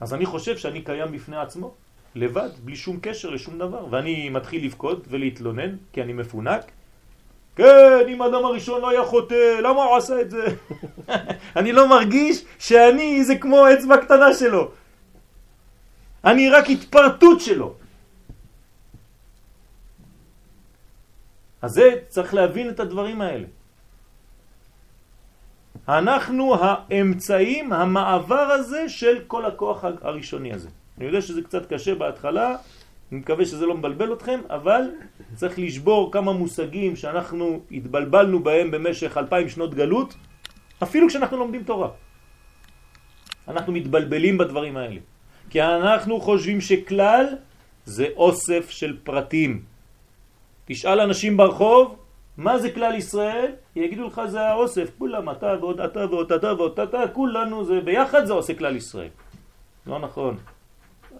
אז אני חושב שאני קיים בפני עצמו, לבד, בלי שום קשר לשום דבר, ואני מתחיל לבכות ולהתלונן, כי אני מפונק. כן, אם אדם הראשון לא היה חוטא, למה הוא עשה את זה? *laughs* אני לא מרגיש שאני זה כמו אצבע קטנה שלו. אני רק התפרטות שלו. אז זה צריך להבין את הדברים האלה. אנחנו האמצעים, המעבר הזה של כל הכוח הראשוני הזה. אני יודע שזה קצת קשה בהתחלה, אני מקווה שזה לא מבלבל אתכם, אבל צריך לשבור כמה מושגים שאנחנו התבלבלנו בהם במשך אלפיים שנות גלות, אפילו כשאנחנו לומדים תורה. אנחנו מתבלבלים בדברים האלה. כי אנחנו חושבים שכלל זה אוסף של פרטים. תשאל אנשים ברחוב, מה זה כלל ישראל? יגידו לך זה האוסף, כולם אתה ועוד אתה ועוד אתה ועוד אתה, כולנו זה ביחד זה עושה כלל ישראל. לא נכון.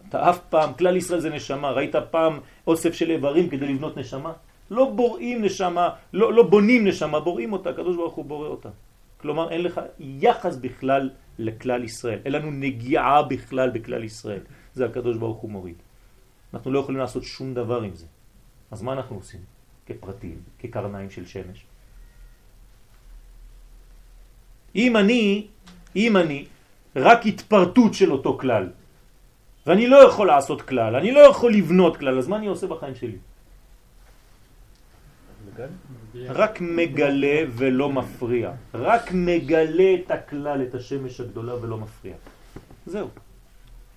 אתה אף פעם, כלל ישראל זה נשמה, ראית פעם אוסף של איברים כדי לבנות נשמה? לא בוראים נשמה, לא, לא בונים נשמה, בוראים אותה, הקדוש ברוך הוא בורא אותה. כלומר אין לך יחס בכלל לכלל ישראל, אין לנו נגיעה בכלל בכלל ישראל, זה הקדוש ברוך הוא מוריד. אנחנו לא יכולים לעשות שום דבר עם זה. אז מה אנחנו עושים כפרטים, כקרניים של שמש? אם אני, אם אני רק התפרטות של אותו כלל, ואני לא יכול לעשות כלל, אני לא יכול לבנות כלל, אז מה אני עושה בחיים שלי? רק מגלה ולא מפריע. רק מגלה את הכלל, את השמש הגדולה ולא מפריע. זהו.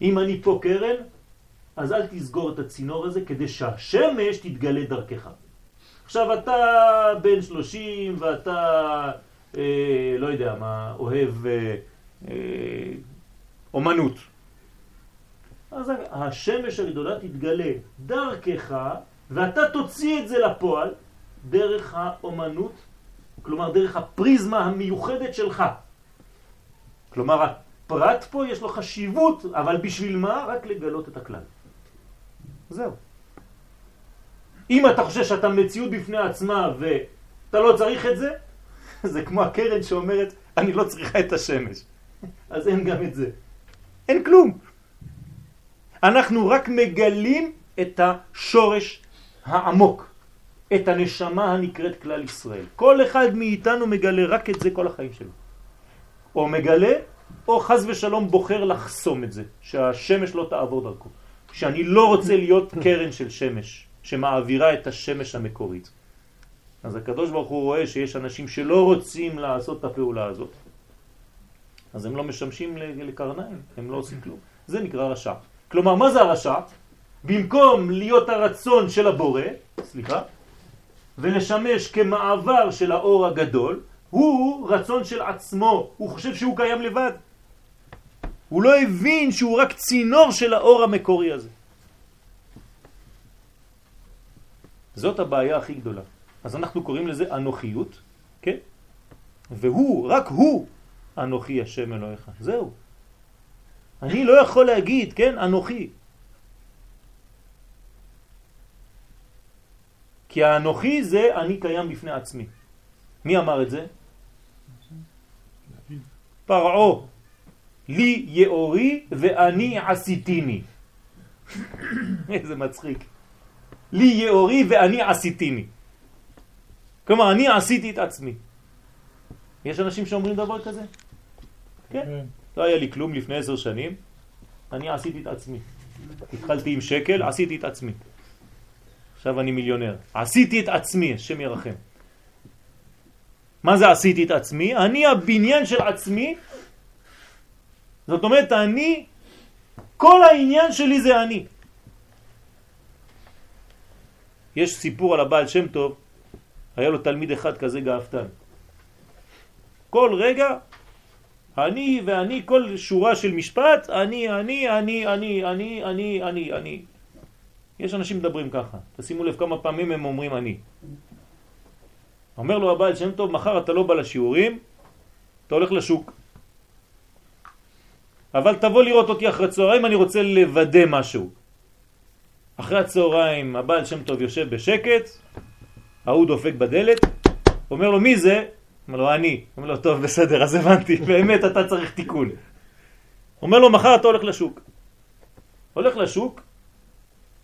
אם אני פה קרן, אז אל תסגור את הצינור הזה כדי שהשמש תתגלה דרכך. עכשיו אתה בן 30 ואתה, אה, לא יודע מה, אוהב אה, אה, אומנות. אז השמש הגדולה תתגלה דרכך ואתה תוציא את זה לפועל דרך האומנות, כלומר דרך הפריזמה המיוחדת שלך. כלומר הפרט פה יש לו חשיבות, אבל בשביל מה? רק לגלות את הכלל. זהו. אם אתה חושב שאתה מציאות בפני עצמה ואתה לא צריך את זה, *laughs* זה כמו הקרן שאומרת, אני לא צריכה את השמש. *laughs* אז אין גם את זה. אין כלום. אנחנו רק מגלים את השורש העמוק, את הנשמה הנקראת כלל ישראל. כל אחד מאיתנו מגלה רק את זה כל החיים שלו. או מגלה, או חז ושלום בוחר לחסום את זה, שהשמש לא תעבור דרכו. שאני לא רוצה להיות קרן של שמש, שמעבירה את השמש המקורית. אז הקדוש ברוך הוא רואה שיש אנשים שלא רוצים לעשות את הפעולה הזאת. אז הם לא משמשים לקרניים, הם לא עושים כלום. זה נקרא רשע. כלומר, מה זה הרשע? במקום להיות הרצון של הבורא, סליחה, ולשמש כמעבר של האור הגדול, הוא רצון של עצמו, הוא חושב שהוא קיים לבד. הוא לא הבין שהוא רק צינור של האור המקורי הזה. זאת הבעיה הכי גדולה. אז אנחנו קוראים לזה אנוכיות, כן? והוא, רק הוא, אנוכי השם אלוהיך. זהו. אני לא יכול להגיד, כן, אנוכי. כי האנוכי זה אני קיים בפני עצמי. מי אמר את זה? פרעו. לי יאורי ואני עשיתיני. איזה מצחיק. לי יאורי ואני עשיתיני. כלומר, אני עשיתי את עצמי. יש אנשים שאומרים דבר כזה? כן. כן. לא היה לי כלום לפני עשר שנים, אני עשיתי את עצמי. התחלתי עם שקל, עשיתי את עצמי. עכשיו אני מיליונר. עשיתי את עצמי, השם ירחם. מה זה עשיתי את עצמי? אני הבניין של עצמי. זאת אומרת, אני, כל העניין שלי זה אני. יש סיפור על הבעל שם טוב, היה לו תלמיד אחד כזה גאוותן. כל רגע, אני ואני, כל שורה של משפט, אני, אני, אני, אני, אני, אני, אני, אני. יש אנשים מדברים ככה, תשימו לב כמה פעמים הם אומרים אני. אומר לו הבעל שם טוב, מחר אתה לא בא לשיעורים, אתה הולך לשוק. אבל תבוא לראות אותי אחרי צהריים, אני רוצה לוודא משהו. אחרי הצהריים הבעל שם טוב יושב בשקט, ההוא דופק בדלת, אומר לו מי זה? אומר לו אני. אומר לו טוב בסדר אז הבנתי, *laughs* באמת אתה צריך תיקון. אומר לו מחר אתה הולך לשוק. הולך לשוק,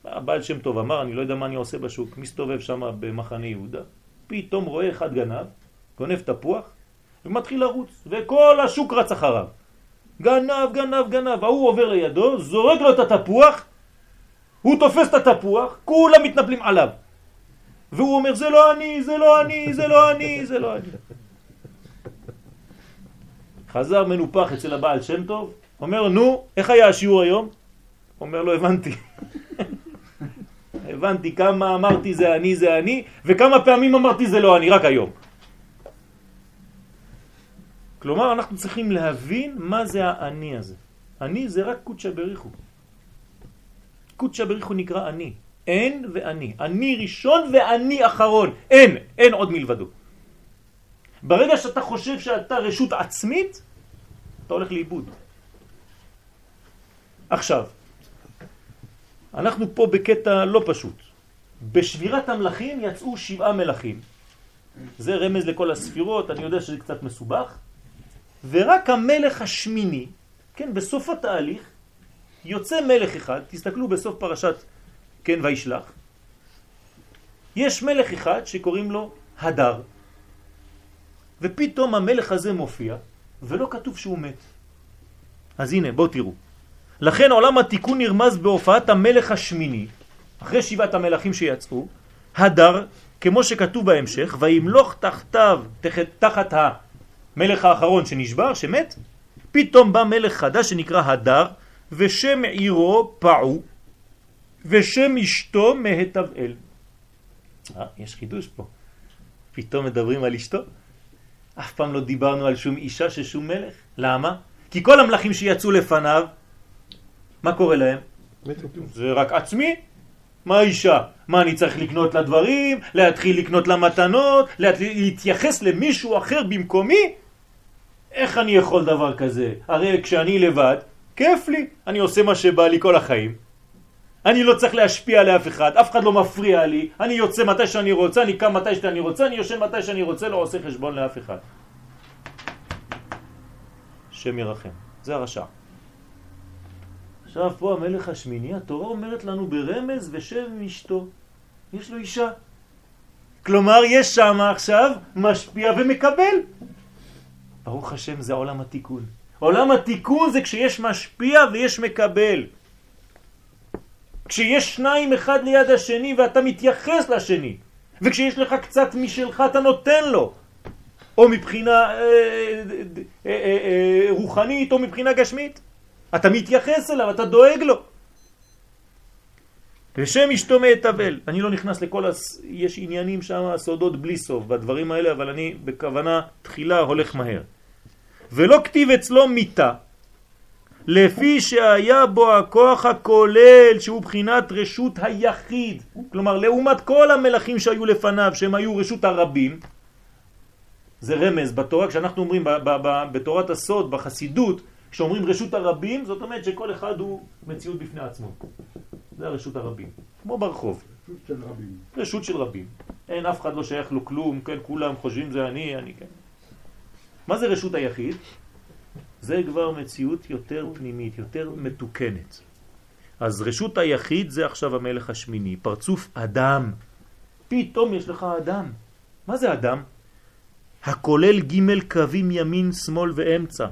הבעל שם טוב אמר אני לא יודע מה אני עושה בשוק, מסתובב שם במחנה יהודה, פתאום רואה אחד גנב, גונב תפוח ומתחיל לרוץ, וכל השוק רץ אחריו. גנב, גנב, גנב, ההוא עובר לידו, זורק לו את התפוח, הוא תופס את התפוח, כולם מתנפלים עליו. והוא אומר, זה לא אני, זה לא אני, זה לא אני, זה לא אני. חזר מנופח אצל הבעל שם טוב, אומר לו, נו, איך היה השיעור היום? אומר לו, הבנתי. *laughs* הבנתי כמה אמרתי זה אני, זה אני, וכמה פעמים אמרתי זה לא אני, רק היום. כלומר, אנחנו צריכים להבין מה זה האני הזה. אני זה רק קודשא בריחו. קודשא בריחו נקרא אני. אין ואני. אני ראשון ואני אחרון. אין, אין עוד מלבדו. ברגע שאתה חושב שאתה רשות עצמית, אתה הולך לאיבוד. עכשיו, אנחנו פה בקטע לא פשוט. בשבירת המלכים יצאו שבעה מלכים. זה רמז לכל הספירות, אני יודע שזה קצת מסובך. ורק המלך השמיני, כן, בסוף התהליך, יוצא מלך אחד, תסתכלו בסוף פרשת כן וישלח, יש מלך אחד שקוראים לו הדר, ופתאום המלך הזה מופיע, ולא כתוב שהוא מת. אז הנה, בואו תראו. לכן עולם התיקון נרמז בהופעת המלך השמיני, אחרי שבעת המלכים שיצאו, הדר, כמו שכתוב בהמשך, וימלוך תחתיו, תחת, תחת המלך האחרון שנשבר, שמת, פתאום בא מלך חדש שנקרא הדר, ושם עירו פעו, ושם אשתו מהתבאל. אה, יש חידוש פה. פתאום מדברים על אשתו. אף פעם לא דיברנו על שום אישה ששום מלך. למה? כי כל המלכים שיצאו לפניו, מה קורה להם? זה רק עצמי. מה האישה? מה אני צריך לקנות לדברים? להתחיל לקנות למתנות? להתייחס למישהו אחר במקומי? איך אני יכול דבר כזה? הרי כשאני לבד, כיף לי, אני עושה מה שבא לי כל החיים. אני לא צריך להשפיע על אף אחד, אף אחד לא מפריע לי, אני יוצא מתי שאני רוצה, אני קם מתי שאני רוצה, אני יושן מתי שאני רוצה, לא עושה חשבון לאף אחד. שם ירחם, זה הרשע. עכשיו פה המלך השמיני, התורה אומרת לנו ברמז ושם אשתו. יש לו אישה. כלומר, יש שם עכשיו משפיע ומקבל. ברוך השם, זה עולם התיקון. עולם התיקון זה כשיש משפיע ויש מקבל. כשיש שניים אחד ליד השני ואתה מתייחס לשני, וכשיש לך קצת משלך אתה נותן לו, או מבחינה אה, אה, אה, אה, רוחנית או מבחינה גשמית. אתה מתייחס אליו, אתה דואג לו. ושם אשתו מאתבל. אני לא נכנס לכל, הס... יש עניינים שם, סודות בלי סוף בדברים האלה, אבל אני בכוונה תחילה הולך מהר. ולא כתיב אצלו מיטה, לפי שהיה בו הכוח הכולל שהוא בחינת רשות היחיד. כלומר, לעומת כל המלכים שהיו לפניו, שהם היו רשות הרבים, זה רמז בתורה, כשאנחנו אומרים בתורת הסוד, בחסידות, כשאומרים רשות הרבים, זאת אומרת שכל אחד הוא מציאות בפני עצמו. זה הרשות הרבים, כמו ברחוב. רשות של רבים. רשות של רבים. אין, אף אחד לא שייך לו כלום, כן, כולם חושבים זה אני, אני כן. מה זה רשות היחיד? זה כבר מציאות יותר פנימית, יותר מתוקנת. אז רשות היחיד זה עכשיו המלך השמיני, פרצוף אדם. פתאום יש לך אדם. מה זה אדם? הכולל ג' קווים ימין, שמאל ואמצע.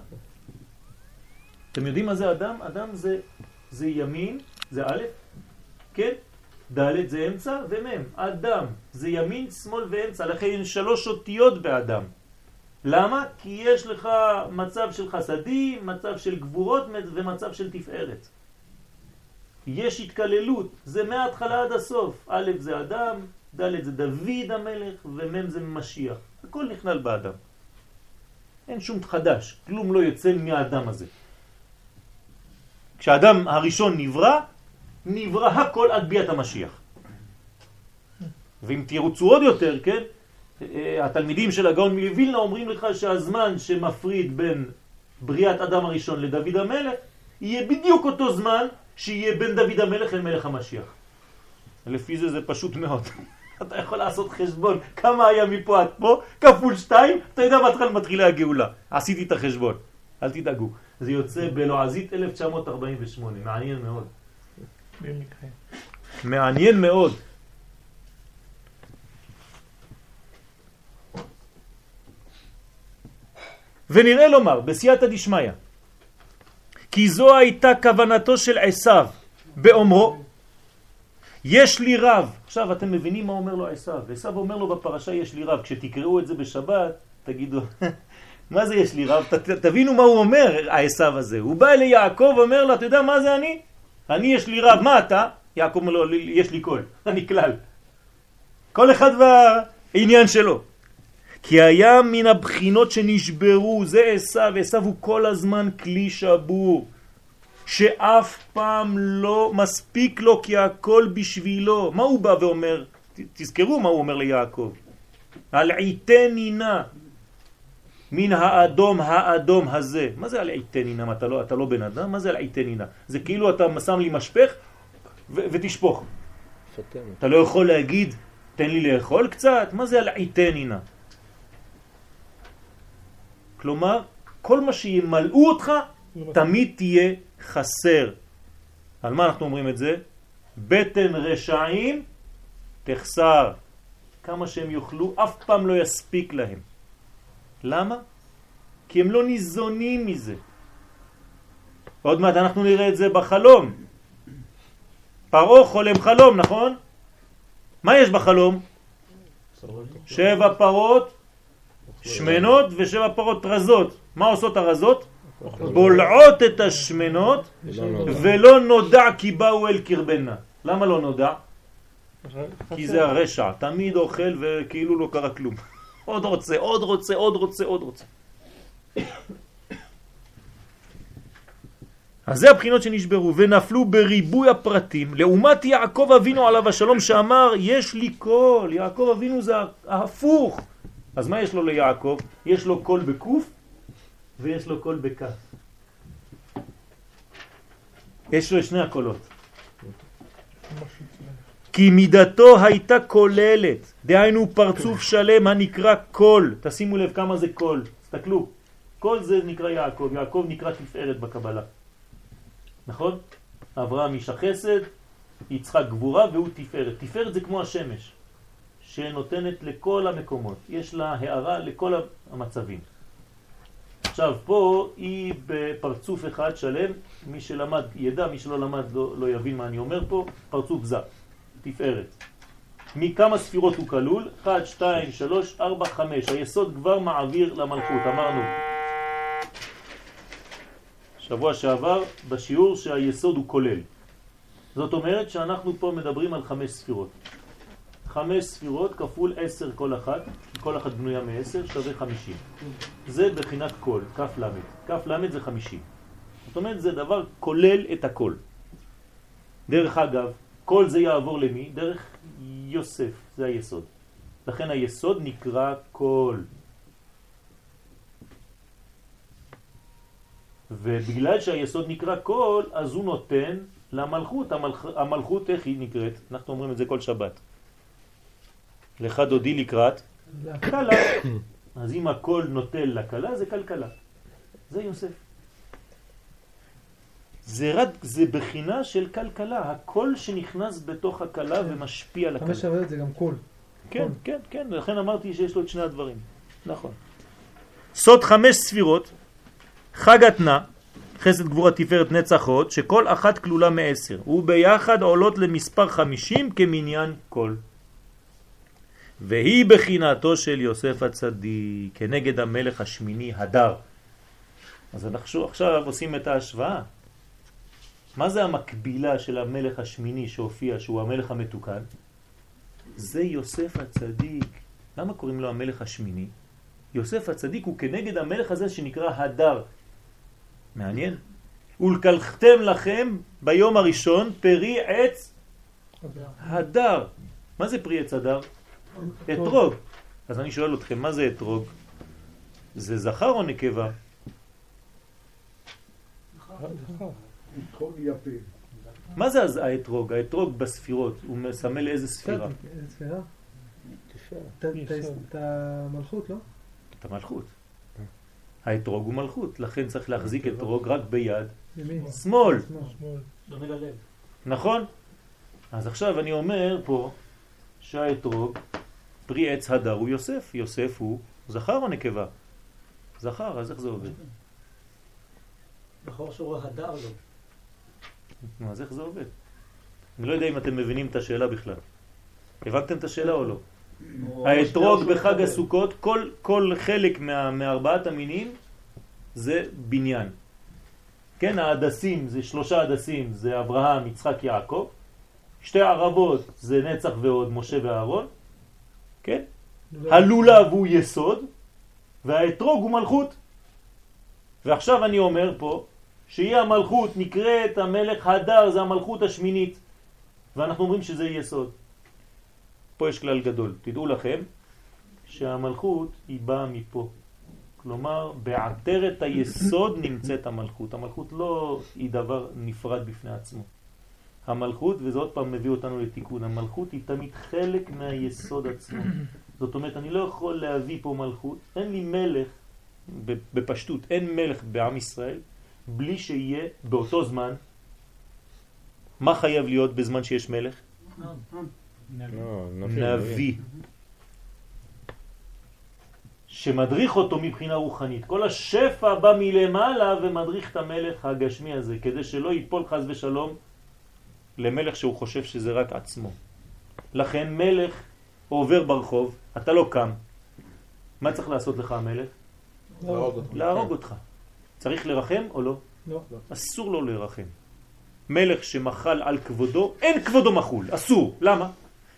אתם יודעים מה זה אדם? אדם זה, זה ימין, זה א', כן? ד' זה אמצע ומ', אדם. זה ימין, שמאל ואמצע, לכן שלוש אותיות באדם. למה? כי יש לך מצב של חסדים, מצב של גבורות ומצב של תפארת. יש התקללות, זה מההתחלה עד הסוף. א' זה אדם, ד' זה דוד המלך ומ' זה משיח. הכל נכנל באדם. אין שום חדש, כלום לא יוצא מהאדם הזה. כשהאדם הראשון נברא, נברא הכל עד ביאת המשיח. ואם תירוצו עוד יותר, כן, אה, התלמידים של הגאון מווילנה אומרים לך שהזמן שמפריד בין בריאת אדם הראשון לדוד המלך, יהיה בדיוק אותו זמן שיהיה בין דוד המלך למלך המשיח. לפי זה זה פשוט מאוד. *laughs* אתה יכול לעשות חשבון כמה היה מפה עד פה, כפול שתיים, אתה יודע מתי מתחילה הגאולה. עשיתי את החשבון, אל תדאגו. זה יוצא בלועזית 1948, מעניין מאוד. מעניין מאוד. ונראה לומר, בסייעתא דשמיא, כי זו הייתה כוונתו של עשיו באומרו, יש לי רב. עכשיו אתם מבינים מה אומר לו עשיו. עשיו אומר לו בפרשה יש לי רב. כשתקראו את זה בשבת, תגידו, מה זה יש לי רב? ת, תבינו מה הוא אומר, העשיו הזה. הוא בא ליעקב ואומר לו, אתה יודע מה זה אני? אני יש לי רב, מה אתה? יעקב אומר לו, יש לי קול, *laughs* אני כלל. כל אחד והעניין שלו. כי היה מן הבחינות שנשברו, זה עשיו, עשיו הוא כל הזמן כלי שבור, שאף פעם לא מספיק לו כי הכל בשבילו. מה הוא בא ואומר? תזכרו מה הוא אומר ליעקב. הלעיתני נא מן האדום האדום הזה. מה זה הלעיתני נא? אתה לא, אתה לא בן אדם? מה זה הלעיתני נא? זה כאילו אתה שם לי משפך ותשפוך. אתה לא יכול להגיד, תן לי לאכול קצת? מה זה הלעיתני נא? כלומר, כל מה שימלאו אותך, תמיד תהיה חסר. על מה אנחנו אומרים את זה? בטן רשעים תחסר. כמה שהם יאכלו, אף פעם לא יספיק להם. למה? כי הם לא ניזונים מזה. עוד מעט אנחנו נראה את זה בחלום. פרעה חולם חלום, נכון? מה יש בחלום? שבע פרות שמנות ושבע פרות רזות. מה עושות הרזות? בולעות את השמנות ולא נודע כי באו אל קרבנה. למה לא נודע? כי זה הרשע, תמיד אוכל וכאילו לא קרה כלום. עוד רוצה, עוד רוצה, עוד רוצה, עוד רוצה. אז זה הבחינות שנשברו ונפלו בריבוי הפרטים לעומת יעקב אבינו עליו השלום שאמר יש לי כל, יעקב אבינו זה ההפוך אז מה יש לו ליעקב? יש לו קול בקוף ויש לו קול בכף. יש לו שני הקולות. כי מידתו הייתה כוללת, דהיינו פרצוף שלם הנקרא כל. תשימו לב כמה זה כל, תסתכלו. קול זה נקרא יעקב, יעקב נקרא תפארת בקבלה. נכון? אברהם איש החסד, יצחק גבורה והוא תפארת. תפארת זה כמו השמש. שנותנת לכל המקומות, יש לה הערה לכל המצבים. עכשיו פה היא בפרצוף אחד שלם, מי שלמד ידע, מי שלא למד לא, לא יבין מה אני אומר פה, פרצוף זה, תפארת. מכמה ספירות הוא כלול? 1, 2, 3, 4, 5. היסוד כבר מעביר למלכות, אמרנו. שבוע שעבר בשיעור שהיסוד הוא כולל. זאת אומרת שאנחנו פה מדברים על חמש ספירות. חמש ספירות כפול עשר כל אחת, כל אחת בנויה מעשר, שווה חמישים. זה בחינת כל, כף למד. כף למד זה חמישים. זאת אומרת, זה דבר כולל את הכל. דרך אגב, כל זה יעבור למי? דרך יוסף, זה היסוד. לכן היסוד נקרא כל. ובגלל שהיסוד נקרא כל, אז הוא נותן למלכות. המלכ... המלכות, איך היא נקראת? אנחנו אומרים את זה כל שבת. לך דודי לקראת קלה. אז אם הכל נוטל לקלה, זה כלכלה. זה יוסף. זה, רד, זה בחינה של כלכלה, הכל שנכנס בתוך הכלה ומשפיע על הכלה. חמש זה גם קול. כן, כן, כן, לכן אמרתי שיש לו את שני הדברים. נכון. סוד חמש ספירות, חג התנה, חסד גבורה תפארת נצח הוד, שכל אחת כלולה מעשר, וביחד עולות למספר חמישים כמניין כל. והיא בחינתו של יוסף הצדיק, כנגד המלך השמיני הדר. אז אנחנו עכשיו עושים את ההשוואה. מה זה המקבילה של המלך השמיני שהופיע, שהוא המלך המתוקן? זה יוסף הצדיק. למה קוראים לו המלך השמיני? יוסף הצדיק הוא כנגד המלך הזה שנקרא הדר. מעניין. ולקלחתם לכם ביום הראשון פרי עץ הדר. מה זה פרי עץ הדר? אתרוג. אז אני שואל אתכם, מה זה אתרוג? זה זכר או נקבה? אתרוג. מה זה אז האתרוג? האתרוג בספירות, הוא מסמל איזה ספירה? איזה ספירה? את- המלכות, לא? את המלכות. האתרוג הוא מלכות, לכן צריך להחזיק אתרוג רק ביד. שמאל. נכון? אז עכשיו אני אומר פה שהאתרוג, פרי עץ הדר הוא יוסף, יוסף הוא זכר או נקבה? זכר, אז איך זה עובד? בחור שהוא הדר לו. נו, אז איך זה עובד? אני לא יודע אם אתם מבינים את השאלה בכלל. הבנתם את השאלה או לא? האתרוג בחג הסוכות, כל, כל חלק מה, מארבעת המינים זה בניין. כן, ההדסים זה שלושה הדסים, זה אברהם, יצחק, יעקב. שתי ערבות זה נצח ועוד, משה ואהרון. כן? הלולב הוא יסוד, והאתרוג הוא מלכות. ועכשיו אני אומר פה, שהיא המלכות, נקראת המלך הדר, זה המלכות השמינית. ואנחנו אומרים שזה יסוד. פה יש כלל גדול. תדעו לכם שהמלכות היא באה מפה. כלומר, בעטרת היסוד נמצאת המלכות. המלכות לא היא דבר נפרד בפני עצמו. המלכות, וזה עוד פעם מביא אותנו לתיקון, המלכות היא תמיד חלק מהיסוד עצמו. זאת אומרת, אני לא יכול להביא פה מלכות, אין לי מלך, בפשטות, אין מלך בעם ישראל, בלי שיהיה באותו זמן, מה חייב להיות בזמן שיש מלך? לא, נביא. נביא. שמדריך אותו מבחינה רוחנית. כל השפע בא מלמעלה ומדריך את המלך הגשמי הזה, כדי שלא ייפול חז ושלום למלך שהוא חושב שזה רק עצמו. לכן מלך עובר ברחוב, אתה לא קם. מה צריך לעשות לך המלך? להרוג אותך. צריך לרחם או לא? לא. אסור לו לרחם. מלך שמחל על כבודו, אין כבודו מחול, אסור. למה?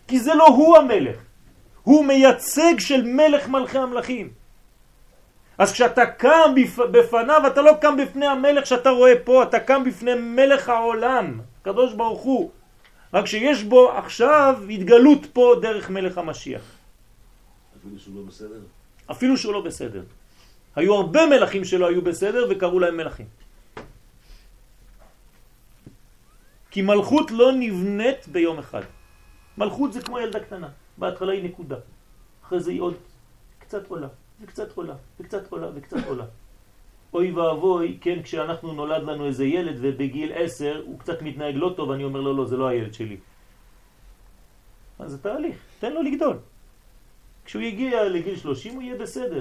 כי זה לא הוא המלך. הוא מייצג של מלך מלכי המלכים. אז כשאתה קם בפ... בפניו, אתה לא קם בפני המלך שאתה רואה פה, אתה קם בפני מלך העולם, קדוש ברוך הוא. רק שיש בו עכשיו התגלות פה דרך מלך המשיח. אפילו שהוא לא בסדר? אפילו שהוא לא בסדר. היו הרבה מלכים שלא היו בסדר וקראו להם מלכים. כי מלכות לא נבנית ביום אחד. מלכות זה כמו ילדה קטנה. בהתחלה היא נקודה. אחרי זה היא עוד קצת עולה, וקצת עולה, וקצת עולה, וקצת עולה. אוי ואבוי, כן, כשאנחנו נולד לנו איזה ילד ובגיל עשר הוא קצת מתנהג לא טוב, אני אומר לו, לא, זה לא הילד שלי. אז זה תהליך, תן לו לגדול. כשהוא יגיע לגיל 30 הוא יהיה בסדר,